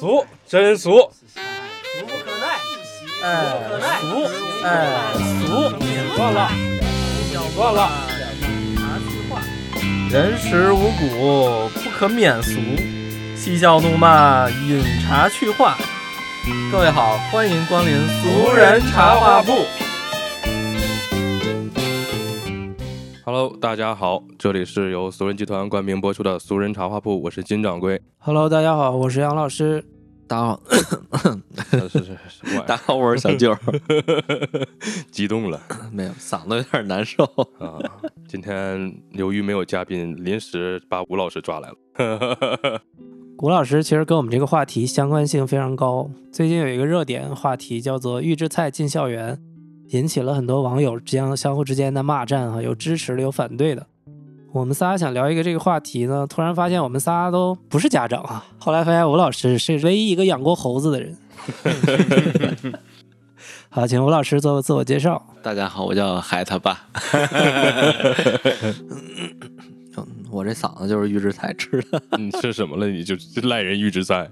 俗，真俗，俗不可耐，哎，俗，哎，俗，断了，断了。人食五谷，不可免俗。嬉笑怒骂，饮茶去话。各位好，欢迎光临俗人茶话铺。Hello，大家好，这里是由俗人集团冠名播出的俗人茶话铺，我是金掌柜。Hello，大家好，我是杨老师。大家好，是是是是，大家好，我是小舅儿。激动了没有，嗓子有点难受。啊！今天由于没有嘉宾，临时把吴老师抓来了。吴老师其实跟我们这个话题相关性非常高。最近有一个热点话题叫做“预制菜进校园”，引起了很多网友之间相互之间的骂战啊，有支持的，有反对的。我们仨想聊一个这个话题呢，突然发现我们仨都不是家长啊。后来发现吴老师是唯一一个养过猴子的人。好，请吴老师做个自我介绍。大家好，我叫海他爸。我这嗓子就是预制菜吃的。你吃什么了？你就赖人预制菜。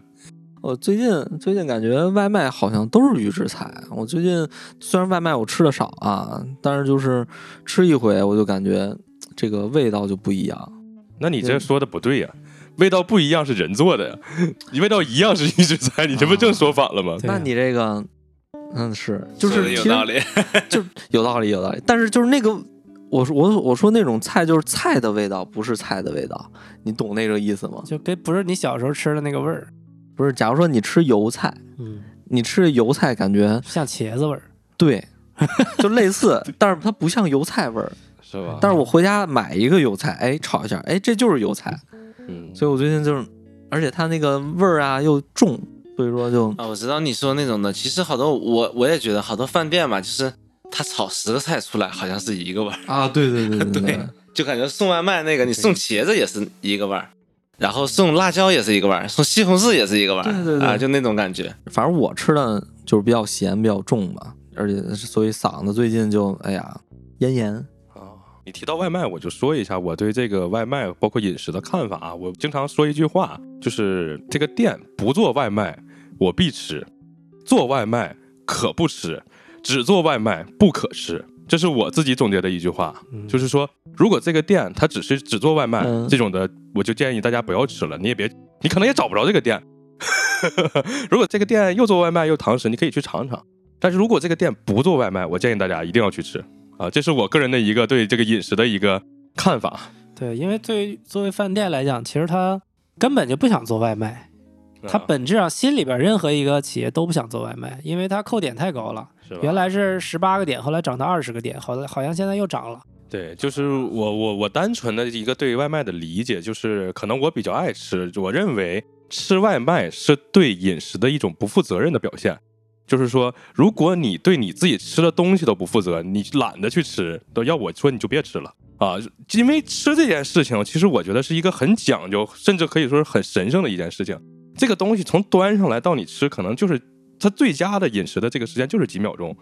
我最近最近感觉外卖好像都是预制菜。我最近虽然外卖我吃的少啊，但是就是吃一回我就感觉这个味道就不一样。那你这说的不对呀、味道不一样是人做的呀，你味道一样是预制菜，你这不正说反了吗？那你这个，嗯，是就是有道理。就 有道理，有道理。但是就是那个，我说我我说那种菜就是菜的味道，不是菜的味道，你懂那个意思吗？就跟不是你小时候吃的那个味儿，不是，假如说你吃油菜，嗯，你吃油菜感觉像茄子味儿。对，就类似，但是它不像油菜味儿。是吧？但是我回家买一个油菜，哎，炒一下，哎，这就是油菜。嗯，所以我最近就是，而且它那个味儿啊又重，所以说就啊，我知道你说那种的，其实好多我我也觉得好多饭店吧，就是他炒十个菜出来好像是一个味儿，啊，对对对对 对，就感觉送外卖那个你送茄子也是一个味儿，然后送辣椒也是一个味儿，送西红柿也是一个味儿，对对对啊，就那种感觉。反正我吃的就是比较咸，比较重吧，而且所以嗓子最近就哎呀咽炎。啊，你提到外卖，我就说一下我对这个外卖包括饮食的看法啊。我经常说一句话，就是这个店不做外卖我必吃，做外卖可不吃，只做外卖不可吃。这是我自己总结的一句话，就是说，如果这个店它只是只做外卖、嗯这种的，我就建议大家不要吃了。你也别，你可能也找不着这个店。如果这个店又做外卖又堂食，你可以去尝尝。但是如果这个店不做外卖，我建议大家一定要去吃。啊，这是我个人的一个对这个饮食的一个看法。对，因为对于作为饭店来讲，其实他根本就不想做外卖，他啊本质上心里边任何一个企业都不想做外卖，因为他扣点太高了。是吧原来是十八个点，后来涨到二十个点，好好像现在又涨了。对，就是我我我单纯的一个对外卖的理解，就是可能我比较爱吃，我认为吃外卖是对饮食的一种不负责任的表现。就是说，如果你对你自己吃的东西都不负责，你懒得去吃，都要我说你就别吃了啊！因为吃这件事情，其实我觉得是一个很讲究，甚至可以说是很神圣的一件事情。这个东西从端上来到你吃，可能就是它最佳的饮食的这个时间就是几秒钟。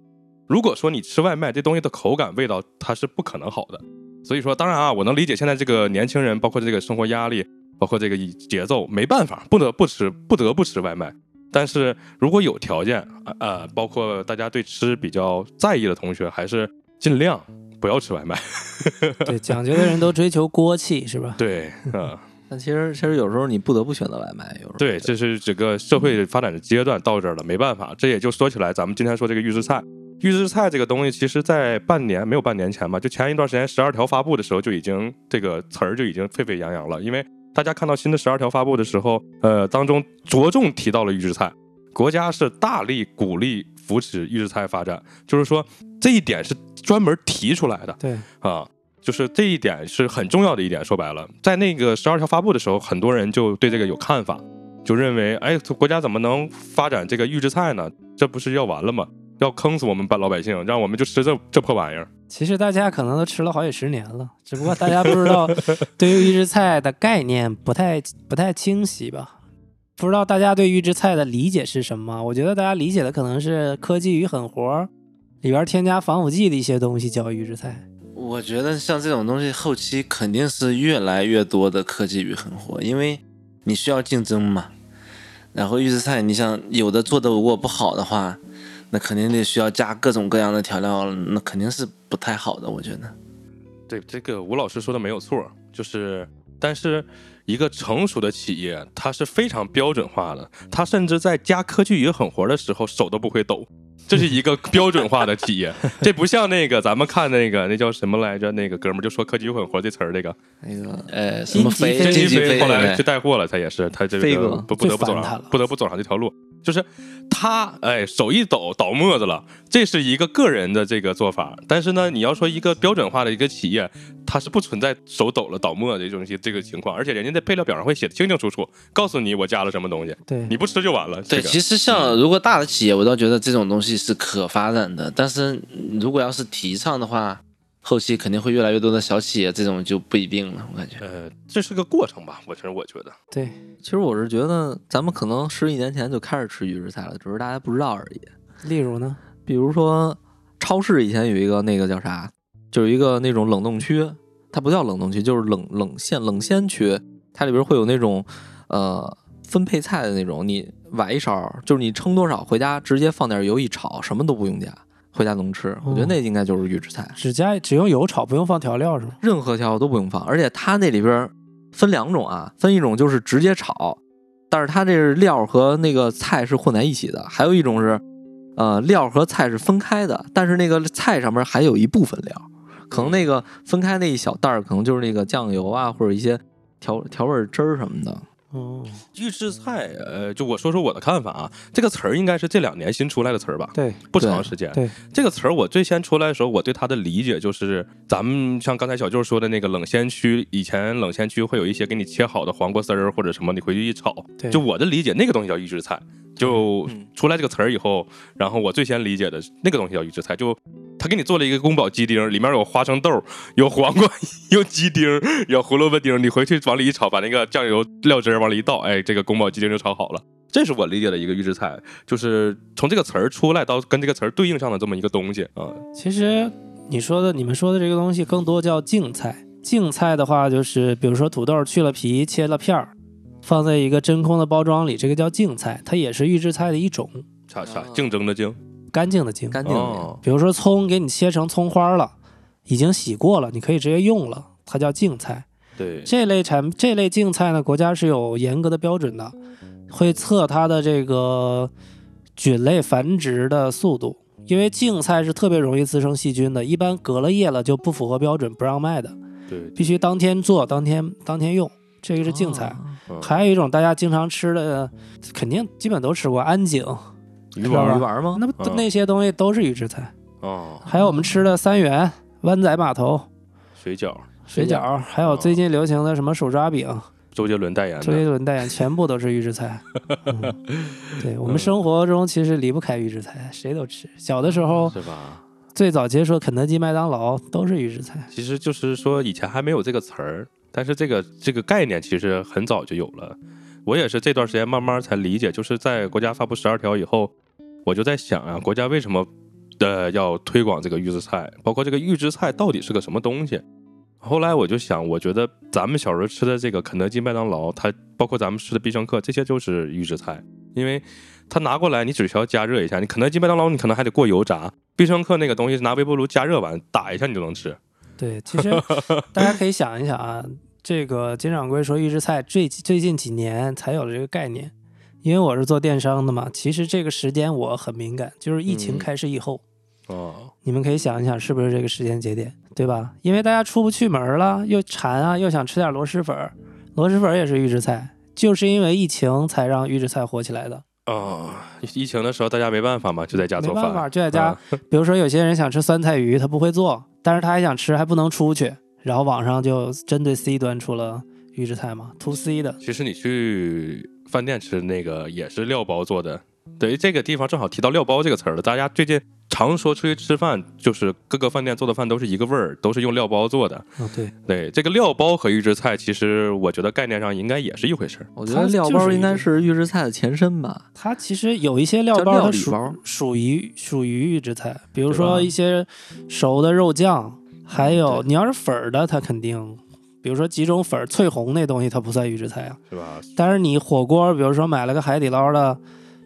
如果说你吃外卖，这东西的口感、味道它是不可能好的。所以说，当然啊，我能理解现在这个年轻人，包括这个生活压力，包括这个节奏，没办法，不得不吃，不得不吃外卖。但是如果有条件，呃呃，包括大家对吃比较在意的同学，还是尽量不要吃外卖。对，讲究的人都追求锅气，是吧？对，啊、但其实其实有时候你不得不选择外卖，有时候对，这是整个社会发展的阶段到这儿了，没办法。这也就说起来，咱们今天说这个预制菜，预制菜这个东西，其实在半年没有半年前吧，就前一段时间十二条发布的时候，就已经这个词儿就已经沸沸扬扬了。因为大家看到新的十二条发布的时候，呃，当中着重提到了预制菜，国家是大力鼓励扶持预制菜发展，就是说这一点是专门提出来的。对，啊，就是这一点是很重要的一点。说白了，在那个十二条发布的时候，很多人就对这个有看法，就认为，哎，国家怎么能发展这个预制菜呢？这不是要完了吗？要坑死我们班老百姓，让我们就吃这这破玩意儿。其实大家可能都吃了好几十年了，只不过大家不知道 对于预制菜的概念不太不太清晰吧？不知道大家对预制菜的理解是什么？我觉得大家理解的可能是科技与狠活里边添加防腐剂的一些东西叫预制菜。我觉得像这种东西，后期肯定是越来越多的科技与狠活，因为你需要竞争嘛。然后预制菜，你想有的做的如果不好的话，那肯定得需要加各种各样的调料，那肯定是不太好的，我觉得。对，这个吴老师说的没有错，就是，但是一个成熟的企业，它是非常标准化的，它甚至在加科技与狠活的时候手都不会抖。这是一个标准化的企业，这不像那个咱们看那个那叫什么来着？那个哥们儿就说科技与狠活这词儿，这个那个呃，什么飞，金鸡飞金飞飞后来去带货了，他也是，他这个不不得不走上不得不走上这条路，就是他哎手一抖倒沫子了，这是一个个人的这个做法，但是呢，你要说一个标准化的一个企业，它是不存在手抖了倒沫的这种这个情况，而且人家在配料表上会写的清清楚楚，告诉你我加了什么东西，对。你不吃就完了。对，这个。其实像如果大的企业，我倒觉得这种东西是可发展的，但是如果要是提倡的话，后期肯定会越来越多的小企业，这种就不一定了，我感觉。呃，这是个过程吧，我其实我觉得，对，其实我是觉得咱们可能十几年前就开始吃预制菜了，只是大家不知道而已。例如呢，比如说，超市以前有一个那个叫啥，就是一个那种冷冻区，它不叫冷冻区，就是冷冷鲜冷鲜区，它里边会有那种呃分配菜的那种，你崴一勺，就是你称多少回家直接放点油一炒，什么都不用加，回家能吃。我觉得那应该就是预制菜，只加只用油炒，不用放调料是吗？任何调料都不用放，而且它那里边分两种啊，分一种就是直接炒，但是它这是料和那个菜是混在一起的，还有一种是呃料和菜是分开的，但是那个菜上面还有一部分料，可能那个分开那一小袋儿可能就是那个酱油啊或者一些调调味汁儿什么的。哦，预制菜，呃，就我说说我的看法啊，这个词儿应该是这两年新出来的词儿吧，对不长时间。对，这个词儿我最先出来的时候，我对它的理解就是，咱们像刚才小舅说的那个冷鲜区，以前冷鲜区会有一些给你切好的黄瓜丝儿或者什么，你回去一炒。对就我的理解，那个东西叫预制菜。就嗯出来这个词儿以后，然后我最先理解的那个东西叫预制菜，就他给你做了一个宫保鸡丁，里面有花生豆，有黄瓜，有鸡丁，有胡萝卜丁，你回去往里一炒，把那个酱油料汁儿往里一倒，哎，这个宫保鸡丁就炒好了。这是我理解的一个预制菜，就是从这个词儿出来到跟这个词儿对应上的这么一个东西啊。其实你说的、你们说的这个东西更多叫净菜。净菜的话，就是比如说土豆去了皮，切了片儿，放在一个真空的包装里，这个叫净菜，它也是预制菜的一种，啥啥啊竞争的竞，干净的净。干净的哦，比如说葱给你切成葱花了，已经洗过了，你可以直接用了，它叫净菜。对，这类产这类净菜呢，国家是有严格的标准的，会测它的这个菌类繁殖的速度。因为净菜是特别容易滋生细菌的，一般隔了夜了就不符合标准，不让卖的，对，必须当天做，当天当天用。这个是净菜。还有一种大家经常吃的，肯定基本都吃过安井，鱼丸儿鱼丸吗？那不嗯那些东西都是预制菜。哦，还有我们吃的三元、湾仔码头、水饺，水饺，还有最近流行的什么手抓饼，周杰伦代言周杰，伦代言，全部都是预制菜。嗯、对我们生活中其实离不开预制菜，谁都吃。小的时候是吧？最早接触肯德基、麦当劳都是预制菜。其实就是说以前还没有这个词儿，但是这个这个概念其实很早就有了。我也是这段时间慢慢才理解，就是在国家发布十二条以后，我就在想啊，国家为什么呃要推广这个预制菜，包括这个预制菜到底是个什么东西？后来我就想，我觉得咱们小时候吃的这个肯德基、麦当劳，它包括咱们吃的必胜客，这些就是预制菜，因为它拿过来你只需要加热一下，你肯德基、麦当劳你可能还得过油炸，必胜客那个东西是拿微波炉加热完打一下你就能吃。对，其实大家可以想一想啊，这个金掌柜说预制菜最最近几年才有了这个概念，因为我是做电商的嘛，其实这个时间我很敏感，就是疫情嗯开始以后，哦，你们可以想一想是不是这个时间节点，对吧？因为大家出不去门了，又馋啊，又想吃点螺蛳粉儿，螺蛳粉儿也是预制菜，就是因为疫情才让预制菜火起来的。哦，疫情的时候大家没办法嘛，就在家做饭。没办法，就在家。啊 比如说有些人想吃酸菜鱼，他不会做，但是他还想吃，还不能出去，然后网上就针对 C 端出了预制菜嘛，to C 的。其实你去饭店吃那个也是料包做的。对，这个地方正好提到料包这个词儿了。大家最近常说出去吃饭，就是各个饭店做的饭都是一个味儿，都是用料包做的。哦，对，对，这个料包和预制菜，其实我觉得概念上应该也是一回事儿。我觉得料包应该是预制菜的前身吧。它其实有一些料包，它属包属于属于预制菜，比如说一些熟的肉酱，还有你要是粉儿的，它肯定比如说几种粉儿翠红那东西，它不算预制菜啊。是吧？但是你火锅，比如说买了个海底捞的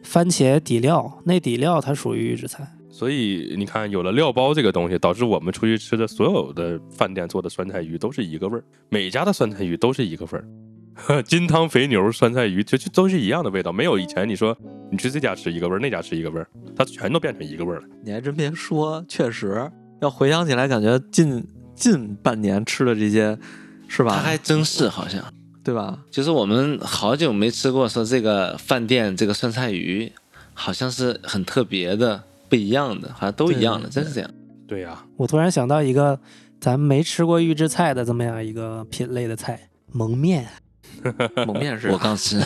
番茄底料，那底料它属于预制菜。所以你看，有了料包这个东西，导致我们出去吃的所有的饭店做的酸菜鱼都是一个味儿，每家的酸菜鱼都是一个味儿。金汤肥牛酸菜鱼就就都是一样的味道，没有以前你说你去这家吃一个味儿，那家吃一个味儿，它全都变成一个味儿了。你还真别说，确实要回想起来，感觉近近半年吃的这些，是吧？它还真是好像，对吧？就是我们好久没吃过，说这个饭店这个酸菜鱼好像是很特别的、不一样的，好像都一样的，真是这样。对呀、我突然想到一个咱没吃过预制菜的这么样一个品类的菜——蒙面、蒙面是我刚吃，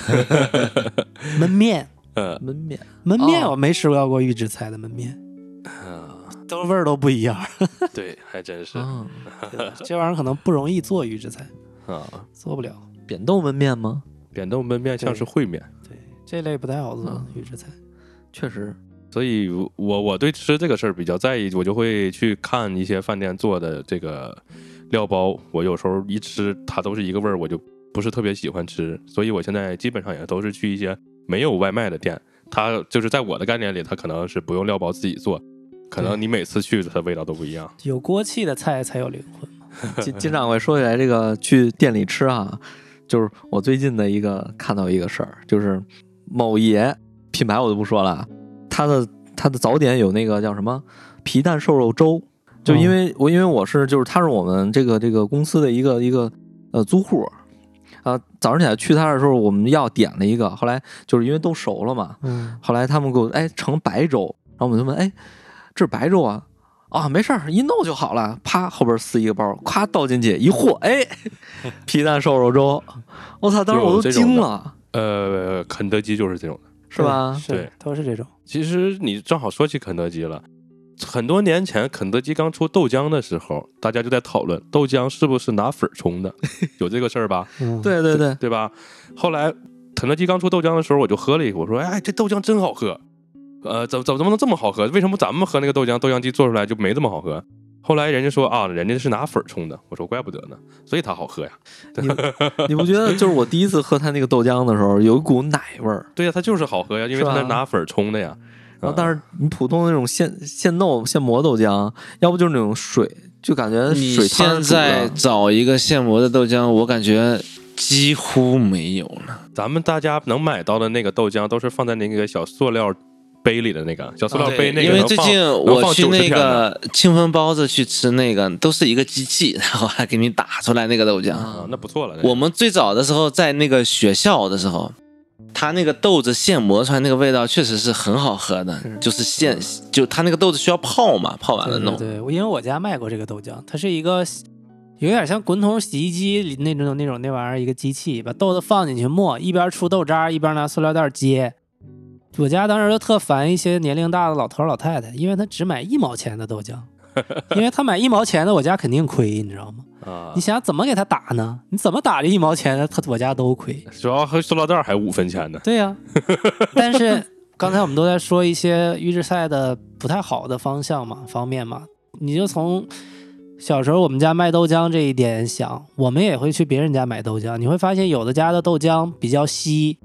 焖面。呃，焖面，焖面哦我没吃过过预制菜的焖面，啊都味儿都不一样。对，还真是嗯，这玩意儿可能不容易做预制菜，啊。做不了。扁豆焖面吗？扁豆焖面像是烩面，对，这类不太好做嗯预制菜。确实，所以我我对吃这个事儿比较在意，我就会去看一些饭店做的这个料包。我有时候一吃它都是一个味儿，我就不是特别喜欢吃。所以我现在基本上也都是去一些没有外卖的店，它就是在我的概念里，它可能是不用料包自己做，可能你每次去它味道都不一样。有锅气的菜才有灵魂嘛。金金掌柜说起来这个去店里吃啊，就是我最近的一个看到一个事儿，就是某爷品牌我就不说了，他的他的早点有那个叫什么？皮蛋瘦肉粥，就因为我因为我是就是他是我们这个这个公司的一个一个呃租户。啊，早上起来去他的时候，我们要点了一个，后来就是因为都熟了嘛，嗯，后来他们给我哎盛白粥，然后我们就问哎这是白粥啊？啊没事儿一弄就好了，啪后边撕一个包，咵倒进去一和，哎 皮蛋瘦肉粥，我操，当时我都惊了，呃，肯德基就是这种的。是吧？是对，都是这种。其实你正好说起肯德基了，很多年前肯德基刚出豆浆的时候，大家就在讨论豆浆是不是拿粉冲的，有这个事儿吧？嗯，对对对，对吧？后来肯德基刚出豆浆的时候，我就喝了一口，我说：“哎，这豆浆真好喝。”呃，怎怎怎么能这么好喝？为什么咱们喝那个豆浆，豆浆机做出来就没这么好喝？后来人家说啊，人家是拿粉儿冲的。我说怪不得呢，所以它好喝呀。你你不觉得就是我第一次喝它那个豆浆的时候，有一股奶味儿，对呀，它就是好喝呀，因为它是拿粉儿冲的呀。然后但是你普通的那种现现豆现磨豆浆，要不就是那种水，就感觉你水汤现在找一个现磨的豆浆，我感觉几乎没有了。咱们大家能买到的那个豆浆，都是放在那个小塑料杯里的那个小塑料杯，那个因为最近能放90我去那个清风包子去吃那个，都是一个机器，然后还给你打出来那个豆浆。啊，那不错了。我们最早的时候在那个学校的时候，它那个豆子现磨出来那个味道确实是很好喝的，是就是现就它那个豆子需要泡嘛，泡完了弄。对对对，因为我家卖过这个豆浆，它是一个有点像滚筒洗衣机里那种那种那玩意儿一个机器，把豆子放进去磨，一边出豆渣一边拿塑料袋接。我家当时就特烦一些年龄大的老头老太太，因为他只买一毛钱的豆浆，因为他买一毛钱的，我家肯定亏，你知道吗？啊你，想怎么给他打呢？你怎么打这一毛钱的，他我家都亏。主要和塑料袋还五分钱呢。对呀、但是刚才我们都在说一些预制菜的不太好的方向嘛、方面嘛，你就从小时候我们家卖豆浆这一点想，我们也会去别人家买豆浆，你会发现有的家的豆浆比较稀，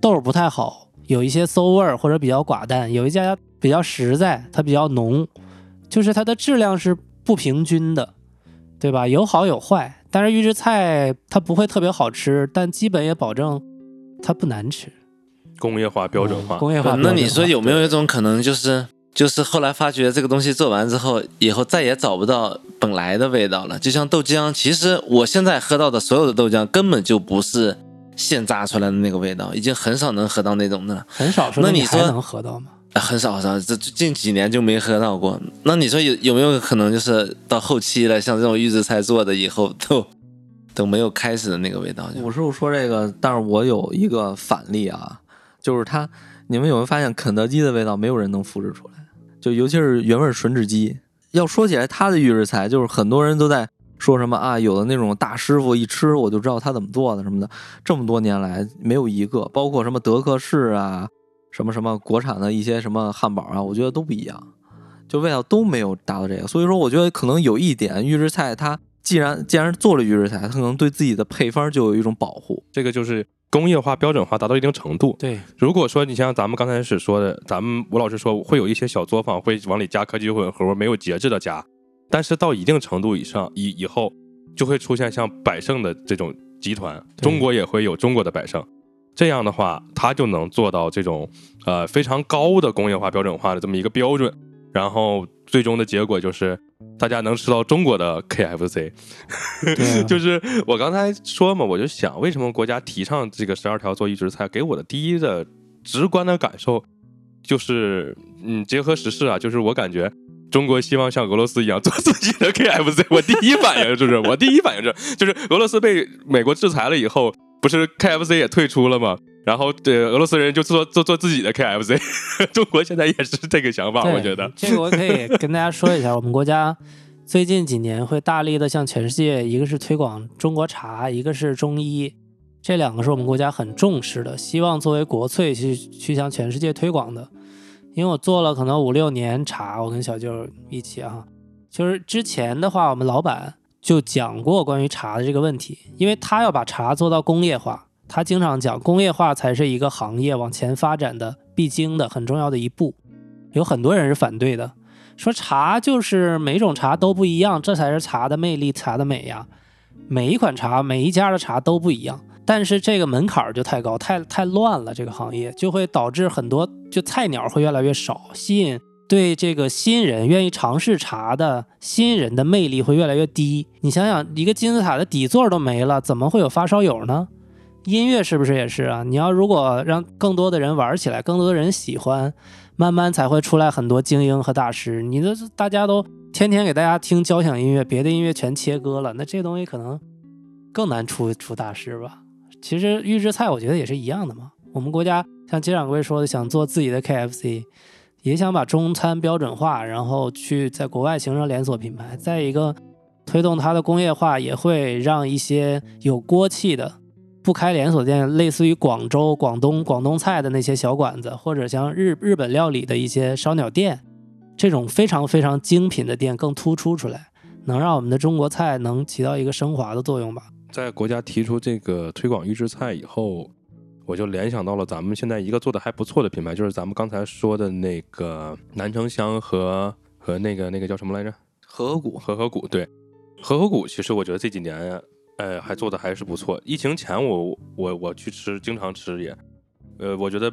豆不太好，有一些馊味儿或者比较寡淡；有一家比较实在，它比较浓，就是它的质量是不平均的，对吧？有好有坏。但是预制菜它不会特别好吃，但基本也保证它不难吃。工业化、标准化，工业化。那你说有没有一种可能，就是就是后来发觉这个东西做完之后，以后再也找不到本来的味道了？就像豆浆，其实我现在喝到的所有的豆浆根本就不是现榨出来的那个味道，已经很少能喝到那种的了。很少说那你说能喝到吗？呃很少很少，这近几年就没喝到过。那你说有有没有可能，就是到后期了，像这种预制菜做的以后都都没有开始的那个味道就？我师傅说这个，但是我有一个反例啊，就是他，你们有没有发现肯德基的味道没有人能复制出来？就尤其是原味吮指鸡。要说起来，它的预制菜，就是很多人都在说什么啊，有的那种大师傅一吃我就知道他怎么做的什么的。这么多年来没有一个，包括什么德克士啊，什么什么国产的一些什么汉堡啊，我觉得都不一样，就味道都没有达到这个。所以说，我觉得可能有一点预制菜它既然既然做了预制菜，它可能对自己的配方就有一种保护。这个就是工业化、标准化达到一定程度。对，如果说你像咱们刚开始说的，咱们吴老师说会有一些小作坊会往里加科技混合，没有节制的加，但是到一定程度以上以以后，就会出现像百胜的这种集团，中国也会有中国的百胜。这样的话，它就能做到这种呃非常高的工业化、标准化的这么一个标准，然后最终的结果就是大家能吃到中国的 KFC。啊就是我刚才说嘛，我就想为什么国家提倡这个十二条做预制菜，给我的第一的直观的感受就是，嗯，结合时事啊，就是我感觉。中国希望像俄罗斯一样做自己的 KFC，我第一反应就是，我第一反应是，就是俄罗斯被美国制裁了以后，不是 KFC 也退出了吗？然后对俄罗斯人就做做做自己的 KFC，中国现在也是这个想法，我觉得。这个我可以跟大家说一下，我们国家最近几年会大力的向全世界，一个是推广中国茶，一个是中医，这两个是我们国家很重视的，希望作为国粹去去向全世界推广的。因为我做了可能五六年茶，我跟小舅一起啊，就是之前的话，我们老板就讲过关于茶的这个问题，因为他要把茶做到工业化，他经常讲工业化才是一个行业往前发展的必经的很重要的一步。有很多人是反对的，说茶就是每种茶都不一样，这才是茶的魅力、茶的美呀。每一款茶、每一家的茶都不一样，但是这个门槛儿就太高，太太乱了，这个行业就会导致很多就菜鸟会越来越少，吸引对这个新人愿意尝试茶的新人的魅力会越来越低。你想想，一个金字塔的底座都没了，怎么会有发烧友呢？音乐是不是也是啊？你要如果让更多的人玩起来，更多的人喜欢，慢慢才会出来很多精英和大师。你的大家都天天给大家听交响音乐，别的音乐全切割了，那这东西可能更难出出大师吧。其实预制菜我觉得也是一样的嘛。我们国家像金掌柜说的，想做自己的 KFC，也想把中餐标准化，然后去在国外形成连锁品牌。再一个，推动它的工业化，也会让一些有锅气的。不开连锁店，类似于广州、广东、广东菜的那些小馆子，或者像日日本料理的一些烧鸟店，这种非常非常精品的店更突出出来，能让我们的中国菜能起到一个升华的作用吧。在国家提出这个推广预制菜以后，我就联想到了咱们现在一个做的还不错的品牌，就是咱们刚才说的那个南城香和和那个那个叫什么来着？和合谷和合谷。对，和合谷其实我觉得这几年，呃，还做的还是不错。疫情前我我我去吃，经常吃也，呃，我觉得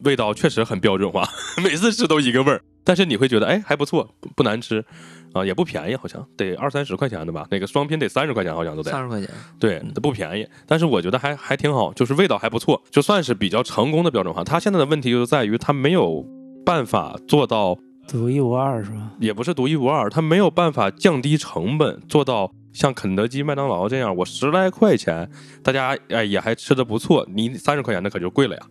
味道确实很标准化，每次吃都一个味儿。但是你会觉得，哎，还不错，不不难吃，啊，也不便宜，好像得二三十块钱的吧？那个双拼得三十块钱，好像都得。三十块钱，对，它不便宜，但是我觉得还还挺好，就是味道还不错，就算是比较成功的标准化。它现在的问题就在于它没有办法做到，独一无二是吧？也不是独一无二，它没有办法降低成本，做到像肯德基、麦当劳这样，我十来块钱，大家哎也还吃的不错，你三十块钱那可就贵了呀。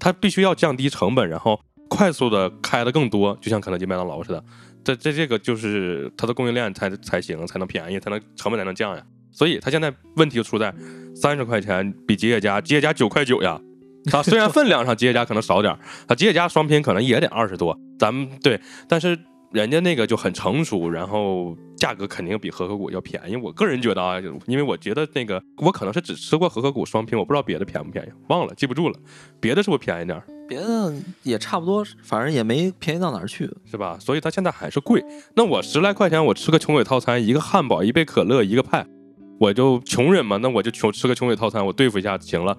它必须要降低成本，然后快速的开的更多，就像肯德基、麦当劳似的。这这这个就是它的供应链才才行，才能便宜，才能成本才能降呀。所以它现在问题就出在三十块钱比吉野家，吉野家九块九呀。它虽然分量上吉野家可能少点儿，它吉野家双拼可能也得二十多，咱们对，但是人家那个就很成熟，然后价格肯定比和合谷要便宜。我个人觉得啊，因为我觉得那个我可能是只吃过和合谷双拼，我不知道别的便不便宜，忘了记不住了，别的是不是便宜点儿？别的也差不多，反正也没便宜到哪儿去。是吧？所以它现在还是贵。那我十来块钱，我吃个穷鬼套餐，一个汉堡，一杯可乐，一个派，我就穷人嘛，那我就穷吃个穷鬼套餐，我对付一下就行了。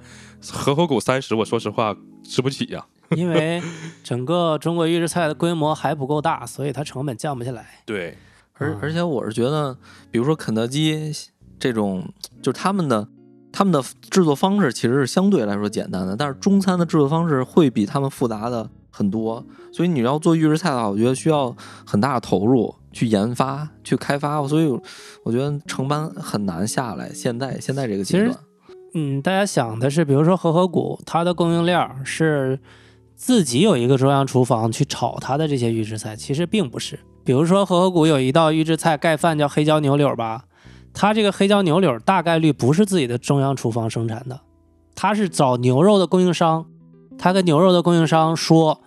和合谷三十，我说实话吃不起呀。因为整个中国预制菜的规模还不够大，所以它成本降不下来。对，嗯而而且我是觉得，比如说肯德基这种，就是他们的他们的制作方式其实是相对来说简单的，但是中餐的制作方式会比他们复杂的很多。所以你要做预制菜的话，我觉得需要很大的投入去研发、去开发，所以我觉得成本很难下来。现在现在这个阶段，嗯，大家想的是，比如说和合谷，它的供应链儿是自己有一个中央厨房去炒它的这些预制菜，其实并不是。比如说和合谷有一道预制菜盖饭叫黑椒牛柳吧，它这个黑椒牛柳大概率不是自己的中央厨房生产的，它是找牛肉的供应商，他跟牛肉的供应商说，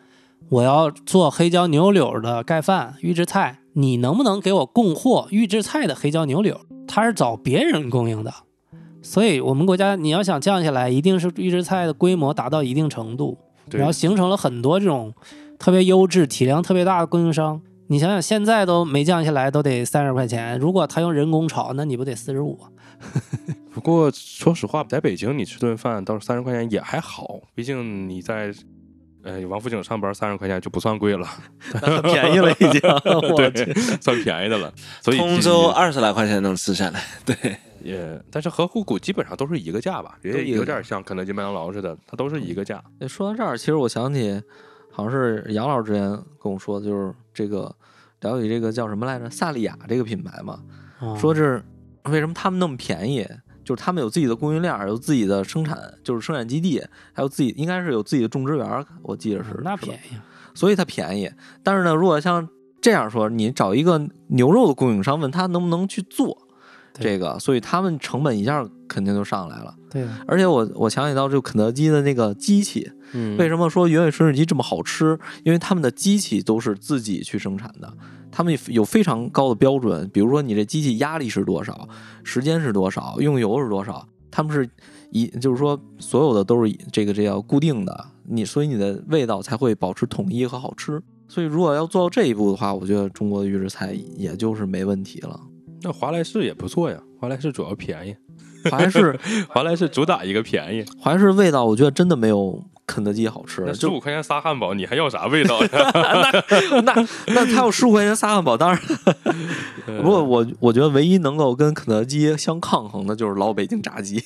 我要做黑椒牛柳的盖饭预制菜，你能不能给我供货预制菜的黑椒牛柳？它是找别人供应的，所以我们国家你要想降下来，一定是预制菜的规模达到一定程度，然后形成了很多这种特别优质、体量特别大的供应商。你想想，现在都没降下来，都得三十块钱。如果他用人工炒，那你不得四十五？不过说实话，在北京你吃顿饭到三十块钱也还好，毕竟你在呃王府井上班三十块钱就不算贵了，很便宜了已经。对，算便宜的了。所以通州二十来块钱能吃下来，对，也，但是和虎谷基本上都是一个价吧，也有点像肯德基、麦当劳似的，它都是一个价。哎说到这儿，其实我想起，好像是杨老师之前跟我说的，就是这个了解这个叫什么来着，萨莉亚这个品牌嘛，哦说这是为什么他们那么便宜，就是他们有自己的供应链，有自己的生产，就是生产基地，还有自己应该是有自己的种植园，我记得是，那便宜啊。所以它便宜。但是呢，如果像这样说，你找一个牛肉的供应商，问他能不能去做对这个，所以他们成本一下肯定就上来了。对啊，而且我我想起到就肯德基的那个机器，嗯为什么说原味吮指鸡这么好吃？因为他们的机器都是自己去生产的，他们有非常高的标准，比如说你这机器压力是多少，时间是多少，用油是多少，他们是一就是说所有的都是这个这叫固定的，你所以你的味道才会保持统一和好吃。所以如果要做到这一步的话，我觉得中国的预制菜也就是没问题了。那华莱士也不错呀，华莱士主要便宜，华莱士华莱士主打一个便宜，华莱士味道，我觉得真的没有肯德基好吃。那十五块钱仨汉堡，你还要啥味道呀？那那他有十五块钱仨汉堡，当然。不过我我觉得唯一能够跟肯德基相抗衡的就是老北京炸鸡，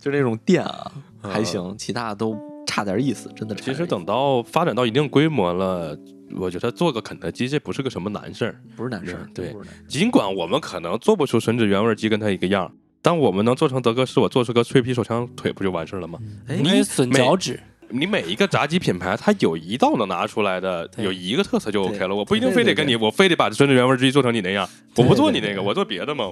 就那种店啊还行，其他都差点意思，真的。其实等到发展到一定规模了，我觉得做个肯德基这不是个什么难事儿。不是难事儿，对尽管我们可能做不出吮指原味鸡跟它一个样，但我们能做成德克士，我做出个脆皮手枪腿不就完事儿了吗？哎因为损脚趾，你每一个炸鸡品牌，它有一道能拿出来的，有一个特色就 OK 了。我不一定非得跟你，我非得把吮指原味鸡做成你那样，我不做你那个，我做别的嘛，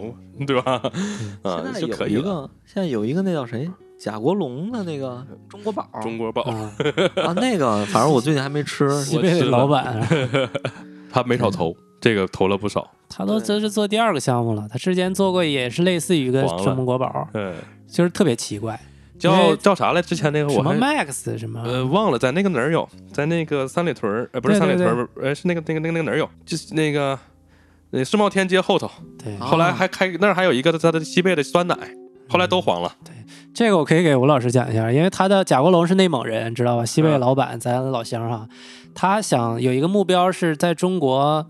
对吧？啊现，在就可以了。有一个，现在有一个那叫谁？贾国龙的那个中国宝。中国宝，啊，啊，那个反正我最近还没吃。西贝的。老板，啊 他没少投，这个投了不少。他都这是做第二个项目了。他之前做过也是类似于一个黄了。中国宝，对，就是特别奇怪，叫叫啥来？之前那个我什么 Max 什么，呃忘了，在那个哪儿有，在那个三里屯儿，呃不是对对三里屯儿，呃是那个那个那个那个哪儿有，就是那个那世贸天阶后头，对，啊后来还开那儿还有一个他的西贝的酸奶，后来都黄了。这个我可以给吴老师讲一下，因为他的贾国龙是内蒙人，知道吧？西贝嗯老板，咱老乡哈，他想有一个目标是在中国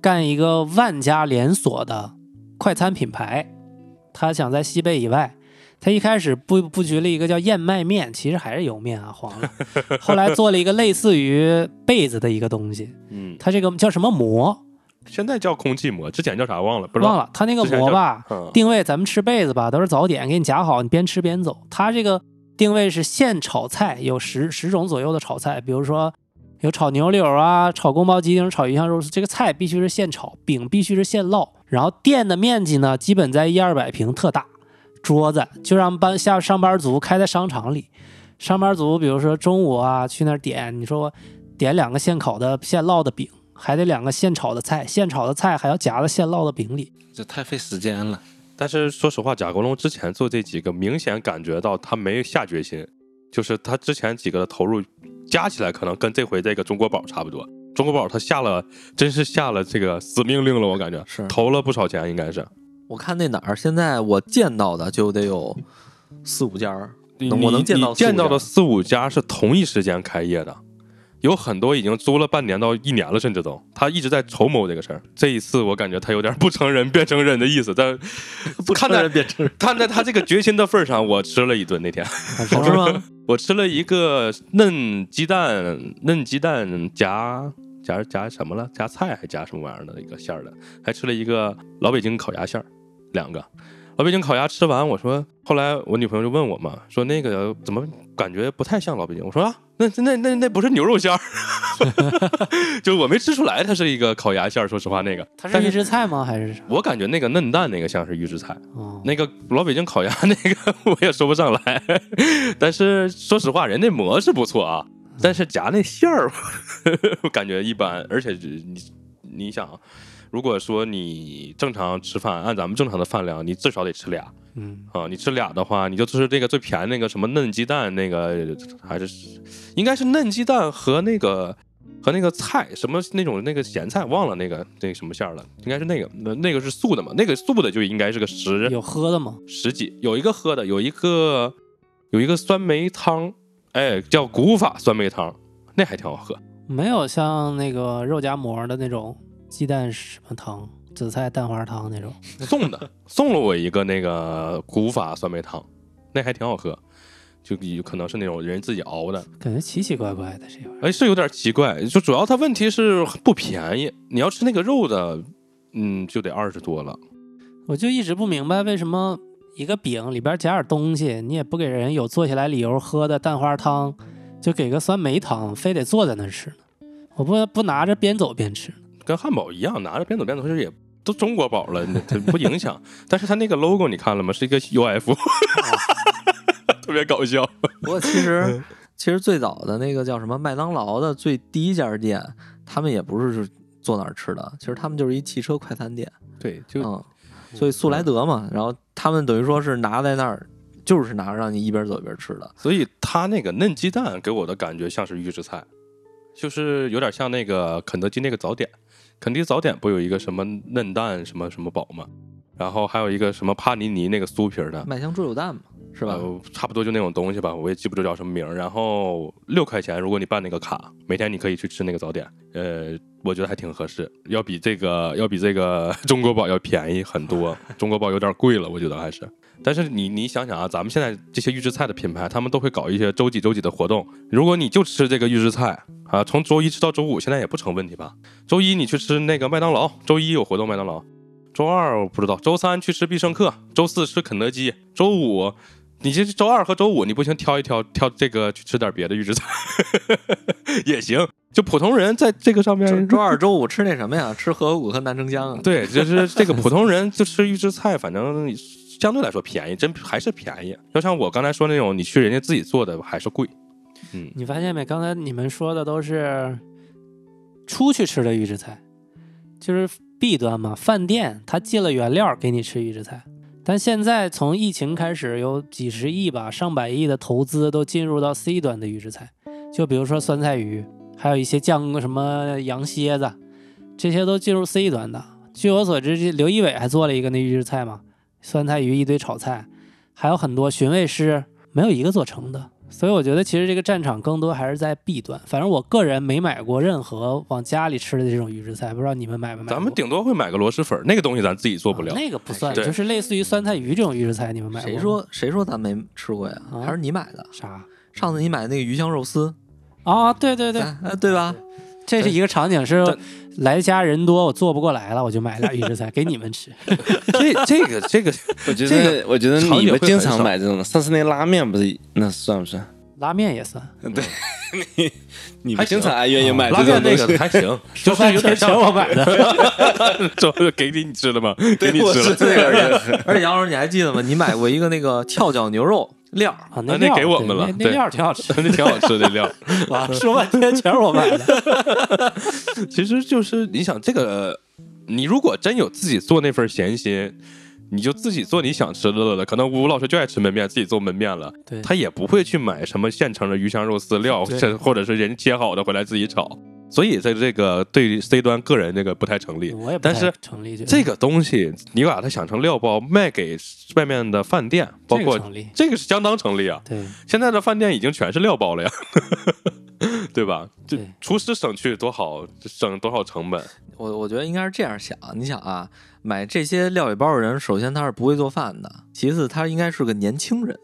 干一个万家连锁的快餐品牌，他想在西贝以外。他一开始布布局了一个叫燕麦面，其实还是油面啊，黄了。后来做了一个类似于被子的一个东西，嗯，它这个叫什么膜？现在叫空气馍，之前叫啥忘了，不知道。忘了。它那个之前叫膜吧，嗯，定位咱们吃被子吧，都是早点，给你夹好，你边吃边走。它这个定位是现炒菜，有十十种左右的炒菜，比如说有炒牛柳啊、炒宫保鸡丁、炒鱼香肉丝，这个菜必须是现炒，饼必须是现烙。然后店的面积呢，基本在一二百平，特大，桌子就让班下上班族开在商场里。上班族比如说中午啊去那儿点，你说我点两个现烤的、现烙的饼。还得两个现炒的菜，现炒的菜还要夹在现烙的饼里。这太费时间了。但是说实话，贾国龙之前做这几个，明显感觉到他没下决心，就是他之前几个的投入加起来，可能跟这回这个中国宝差不多。中国宝他下了，真是下了这个死命令了，我感觉是投了不少钱，应该是。我看那哪儿，现在我见到的就得有四五家儿，我能见到你见到的四四五家是同一时间开业的，有很多已经租了半年到一年了，甚至都他一直在筹谋这个事儿。这一次我感觉他有点不成人变成人的意思，但 不看在人变成人，看在他这个决心的份上，我吃了一顿那天。好吃吗？我吃了一个嫩鸡蛋，嫩鸡蛋夹夹夹什么了？夹菜还夹什么玩意儿的一个馅儿的，还吃了一个老北京烤鸭馅儿，两个。老北京烤鸭吃完，我说，后来我女朋友就问我嘛，说那个怎么感觉不太像老北京？我说啊，那那那那不是牛肉馅儿，就是我没吃出来它是一个烤鸭馅儿。说实话，那个它是预制菜吗？还是啥？我感觉那个嫩蛋那个像是预制菜，哦，那个老北京烤鸭那个 我也说不上来，但是说实话，人那馍是不错啊，但是夹那馅儿，我感觉一般，而且你你想，如果说你正常吃饭，按咱们正常的饭量，你至少得吃俩嗯，啊。你吃俩的话，你就吃这个最便宜那个什么嫩鸡蛋，那个还是应该是嫩鸡蛋和那个和那个菜什么那种那个咸菜，忘了那个那个什么馅儿了，应该是那个那那个是素的嘛，那个素的就应该是个十有喝的吗？十几，有一个喝的，有一个有一个酸梅汤，哎，叫古法酸梅汤，那还挺好喝。没有像那个肉夹馍的那种鸡蛋什么汤、紫菜蛋花汤那种。送的，送了我一个那个古法酸梅汤，那还挺好喝，就有可能是那种人自己熬的，感觉奇奇怪怪的这玩意儿。哎，是有点奇怪，就主要它问题是不便宜，你要吃那个肉的，嗯，就得二十多了。我就一直不明白为什么一个饼里边夹点东西，你也不给人有坐下来理由喝的蛋花汤，就给个酸梅汤，非得坐在那儿吃呢？我不不拿着边走边吃呢。跟汉堡一样，拿着边走边走，其实也都中国宝了，那它不影响。但是它那个 logo 你看了吗？是一个 UF，特别搞笑。不过其实 其实最早的那个叫什么麦当劳的最第一家店，他们也不是是坐那儿吃的，其实他们就是一汽车快餐店，对，就嗯，所以速来德嘛，然后他们等于说是拿在那儿，就是拿让你一边走一边吃的。所以它那个嫩鸡蛋给我的感觉像是预制菜，就是有点像那个肯德基那个早点。肯德基早点不有一个什么嫩蛋什么什么堡吗？然后还有一个什么帕尼尼那个酥皮儿的，麦香猪柳蛋嘛，是吧？呃差不多就那种东西吧，我也记不住叫什么名儿。然后六块钱，如果你办那个卡，每天你可以去吃那个早点，呃，我觉得还挺合适，要比这个要比这个 中国宝要便宜很多。中国宝有点贵了，我觉得还是。但是你你想想啊，咱们现在这些预制菜的品牌，他们都会搞一些周几周几的活动。如果你就吃这个预制菜啊，从周一吃到周五，现在也不成问题吧？周一你去吃那个麦当劳，周一有活动麦当劳，周二我不知道，周三去吃必胜客，周四吃肯德基，周五你这周二和周五你不行挑一挑挑这个去吃点别的预制菜 也行。就普通人在这个上面，周二、周五吃那什么呀？吃河谷和南城江啊。对，就是这个普通人就吃预制菜，反正相对来说便宜，真还是便宜。就像我刚才说那种，你去人家自己做的还是贵。嗯，你发现没？刚才你们说的都是出去吃的预制菜，就是 B 端嘛，饭店他进了原料给你吃预制菜。但现在从疫情开始，有几十亿吧、上百亿的投资都进入到 C 端的预制菜，就比如说酸菜鱼，还有一些酱什么羊蝎子，这些都进入 C 端的。据我所知，这刘仪伟还做了一个那预制菜嘛，酸菜鱼一堆炒菜，还有很多寻味师，没有一个做成的。所以我觉得其实这个战场更多还是在 B 端。反正我个人没买过任何往家里吃的这种预制菜，不知道你们买没买？咱们顶多会买个螺蛳粉儿，那个东西咱自己做不了。啊那个不算，就是类似于酸菜鱼这种预制菜，你们买过吗？谁说谁说咱没吃过呀？啊还是你买的？啥上次你买的那个鱼香肉丝，啊？对对对，哎哎对吧？这是一个场景，是来家人多，我做不过来了，我就买俩预制菜给你们吃。这 这个这个我觉这得，我觉得你们经常买这种的。上次那拉面不是那算不算？拉面也算，对，你你们经常爱愿意买拉面那这种东西。个还行，就是有点像全我买的。就是给你你吃了吗？给你吃了。是这个人，而且杨老师你还记得吗？你买过一个那个跳脚牛肉料儿，啊，那那给我们了那料挺好吃。那挺好吃的料。哇，说半天全是我买的。其实就是你想这个，你如果真有自己做那份闲心，你就自己做你想吃的了。可能吴老师就爱吃焖面，自己做焖面了，对，他也不会去买什么现成的鱼香肉丝料，这或者是人切好的回来自己炒。所以在这个对于 C 端个人这个不太成立。我也不太但是成立这个东西你把它想成料包卖给外面的饭店，包括。这个是相当成立啊。对，现在的饭店已经全是料包了呀，对吧？这厨师省去多好，省多少成本？我我觉得应该是这样想。你想啊，买这些料理包的人，首先他是不会做饭的，其次他应该是个年轻人，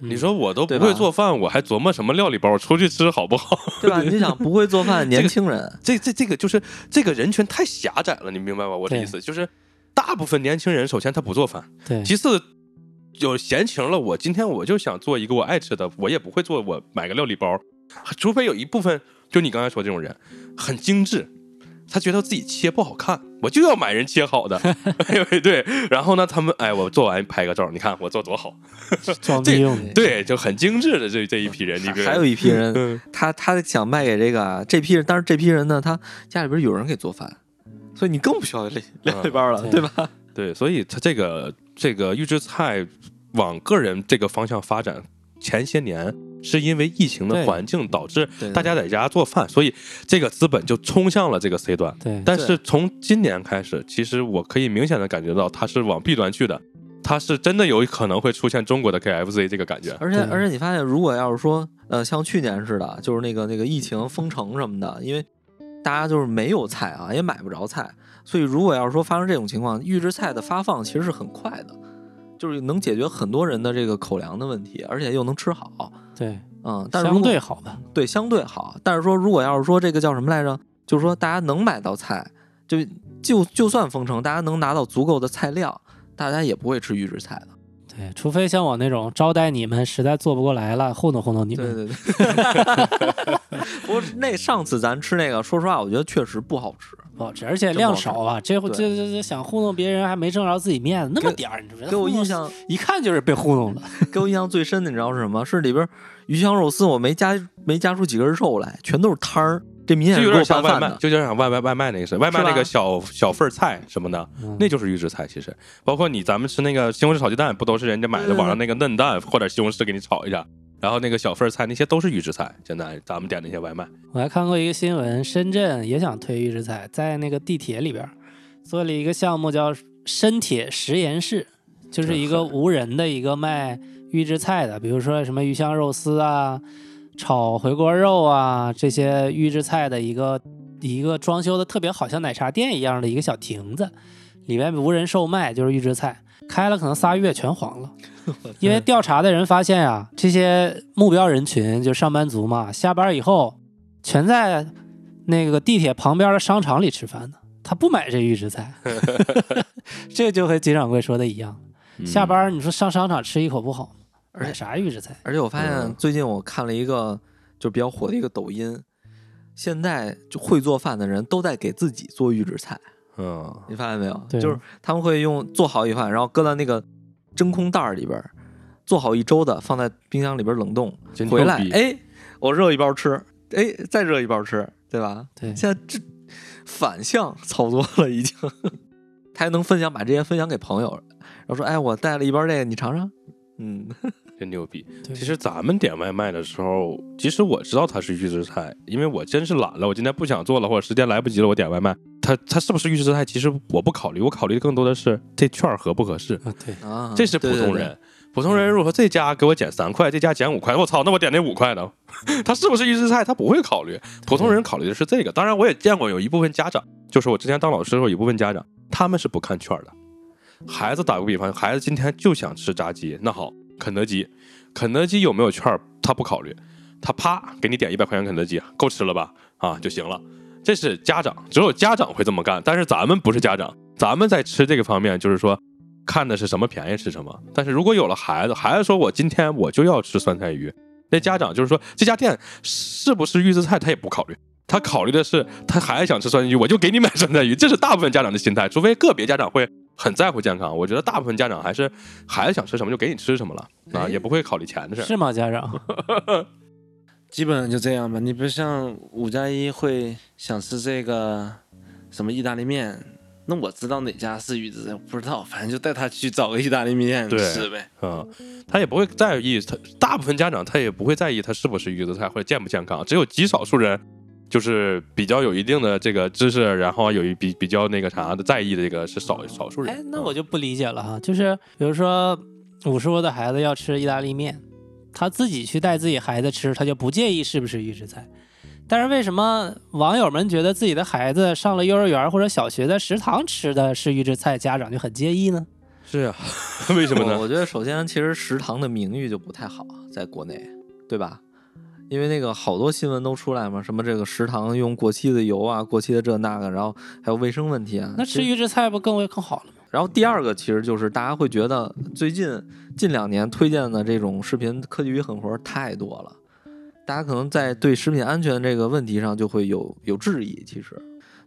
嗯你说我都不会做饭，我还琢磨什么料理包？出去吃好不好？对吧？你想不会做饭年轻人，这这这个就是这个人群太狭窄了，你明白吗？我的意思就是，大部分年轻人首先他不做饭，对，其次有闲情了，我今天我就想做一个我爱吃的，我也不会做，我买个料理包，除非有一部分就你刚才说这种人很精致。他觉得自己切不好看，我就要买人切好的，对 对。然后呢，他们哎，我做完拍个照，你看我做多好，装 逼用的。对，就很精致的这这一批人，你别还有一批人，嗯他他想卖给这个啊这批人，但是这批人呢，他家里边有人给做饭，所以你更不需要料料理包了，对对吧？对，所以他这个这个预制菜往个人这个方向发展，前些年是因为疫情的环境导致对大家在家做饭，所以这个资本就冲向了这个 C 端。对，但是从今年开始，其实我可以明显的感觉到它是往 B 端去的，它是真的有可能会出现中国的 KFC 这个感觉。而且而且你发现，如果要是说呃像去年似的，就是那个那个疫情封城什么的，因为大家就是没有菜啊，也买不着菜，所以如果要是说发生这种情况，预制菜的发放其实是很快的，就是能解决很多人的这个口粮的问题，而且又能吃好。对，嗯，但是相对好吧。对相对好，但是说如果要是说这个叫什么来着，就是说大家能买到菜，就就就算封城，大家能拿到足够的菜料，大家也不会吃预制菜的。对，除非像我那种招待你们，实在做不过来了，糊弄糊弄你们。对对对。不过那上次咱吃那个，说实话，我觉得确实不好吃。不好吃，而且量少啊。这回这这这想糊弄别人，还没挣着自己面子，那么点儿，你知道吗？给我印象，一看就是被糊弄的。给我印象最深的，你知道是什么？是里边鱼香肉丝，我没加没加出几根肉来，全都是汤儿。这明显就是有点像外卖。就有点像外卖外卖那个是外卖那个小小份菜什么的，嗯那就是预制菜。其实包括你咱们吃那个西红柿炒鸡蛋，不都是人家买的网上那个嫩蛋或者西红柿给你炒一下，然后那个小份儿菜那些都是预制菜。现在咱们点那些外卖，我还看过一个新闻，深圳也想推预制菜，在那个地铁里边做了一个项目叫“深铁实验室”，就是一个无人的一个卖预制菜的，比如说什么鱼香肉丝啊、炒回锅肉啊这些预制菜的一个 一个装修的特别好像奶茶店一样的一个小亭子，里面无人售卖，就是预制菜。开了可能仨月全黄了，因为调查的人发现啊，这些目标人群就上班族嘛，下班以后全在那个地铁旁边的商场里吃饭呢，他不买这预制菜，这就和金掌柜说的一样，嗯。下班你说上商场吃一口不好吗？而且买啥预制菜？而且我发现嗯最近我看了一个就比较火的一个抖音，现在就会做饭的人都在给自己做预制菜，嗯，你发现没有？对就是他们会用做好一饭，然后搁到那个真空袋儿里边儿，做好一周的，放在冰箱里边儿冷冻，真回来哎，我热一包吃，哎，再热一包吃，对吧？对，现在这反向操作了，已经。他还能分享，把这些分享给朋友，然后说：“哎，我带了一包这个，你尝尝。”嗯，真牛逼。对其实咱们点外卖的时候，即使我知道它是预制菜，因为我真是懒了，我今天不想做了，或者时间来不及了，我点外卖，它它是不是预制菜，其实我不考虑，我考虑的更多的是这券合不合适。啊对，啊，这是普对对对通人。普通人如果说这家给我减三块，这家减五块，我操，那我点那五块呢？他是不是预制菜？他不会考虑。普通人考虑的是这个。当然，我也见过有一部分家长，就是我之前当老师的时候，一部分家长他们是不看券的。孩子打个比方，孩子今天就想吃炸鸡，那好，肯德基，肯德基有没有券他不考虑，他啪给你点一百块钱肯德基，够吃了吧？啊就行了。这是家长，只有家长会这么干，但是咱们不是家长，咱们在吃这个方面就是说。看的是什么便宜吃什么，但是如果有了孩子，孩子说我今天我就要吃酸菜鱼，那家长就是说这家店是不是预制菜他也不考虑，他考虑的是他孩子想吃酸菜鱼，我就给你买酸菜鱼，这是大部分家长的心态，除非个别家长会很在乎健康，我觉得大部分家长还是孩子想吃什么就给你吃什么了啊，也不会考虑钱的事。是吗，家长？基本上就这样吧。你不像五加一会想吃这个什么意大利面，那我知道哪家是预制菜，不知道，反正就带他去找个意大利面吃呗。嗯，他也不会在意，他大部分家长他也不会在意他是不是预制菜或者健不健康，只有极少数人就是比较有一定的这个知识，然后有一比比较那个啥的在意的这个是少少数人。哎，那我就就不理解了哈，就是比如说五叔的孩子要吃意大利面，他自己去带自己孩子吃，他就不介意是不是预制菜。但是为什么网友们觉得自己的孩子上了幼儿园或者小学，在食堂吃的是预制菜，家长就很介意呢？是啊，为什么呢？我我觉得首先其实食堂的名誉就不太好，在国内，对吧？因为那个好多新闻都出来嘛，什么这个食堂用过期的油啊，过期的这那个，然后还有卫生问题啊。那吃预制菜不更为更好了吗？然后第二个其实就是大家会觉得最近近两年推荐的这种视频科技与狠活太多了，大家可能在对食品安全这个问题上就会有有质疑。其实，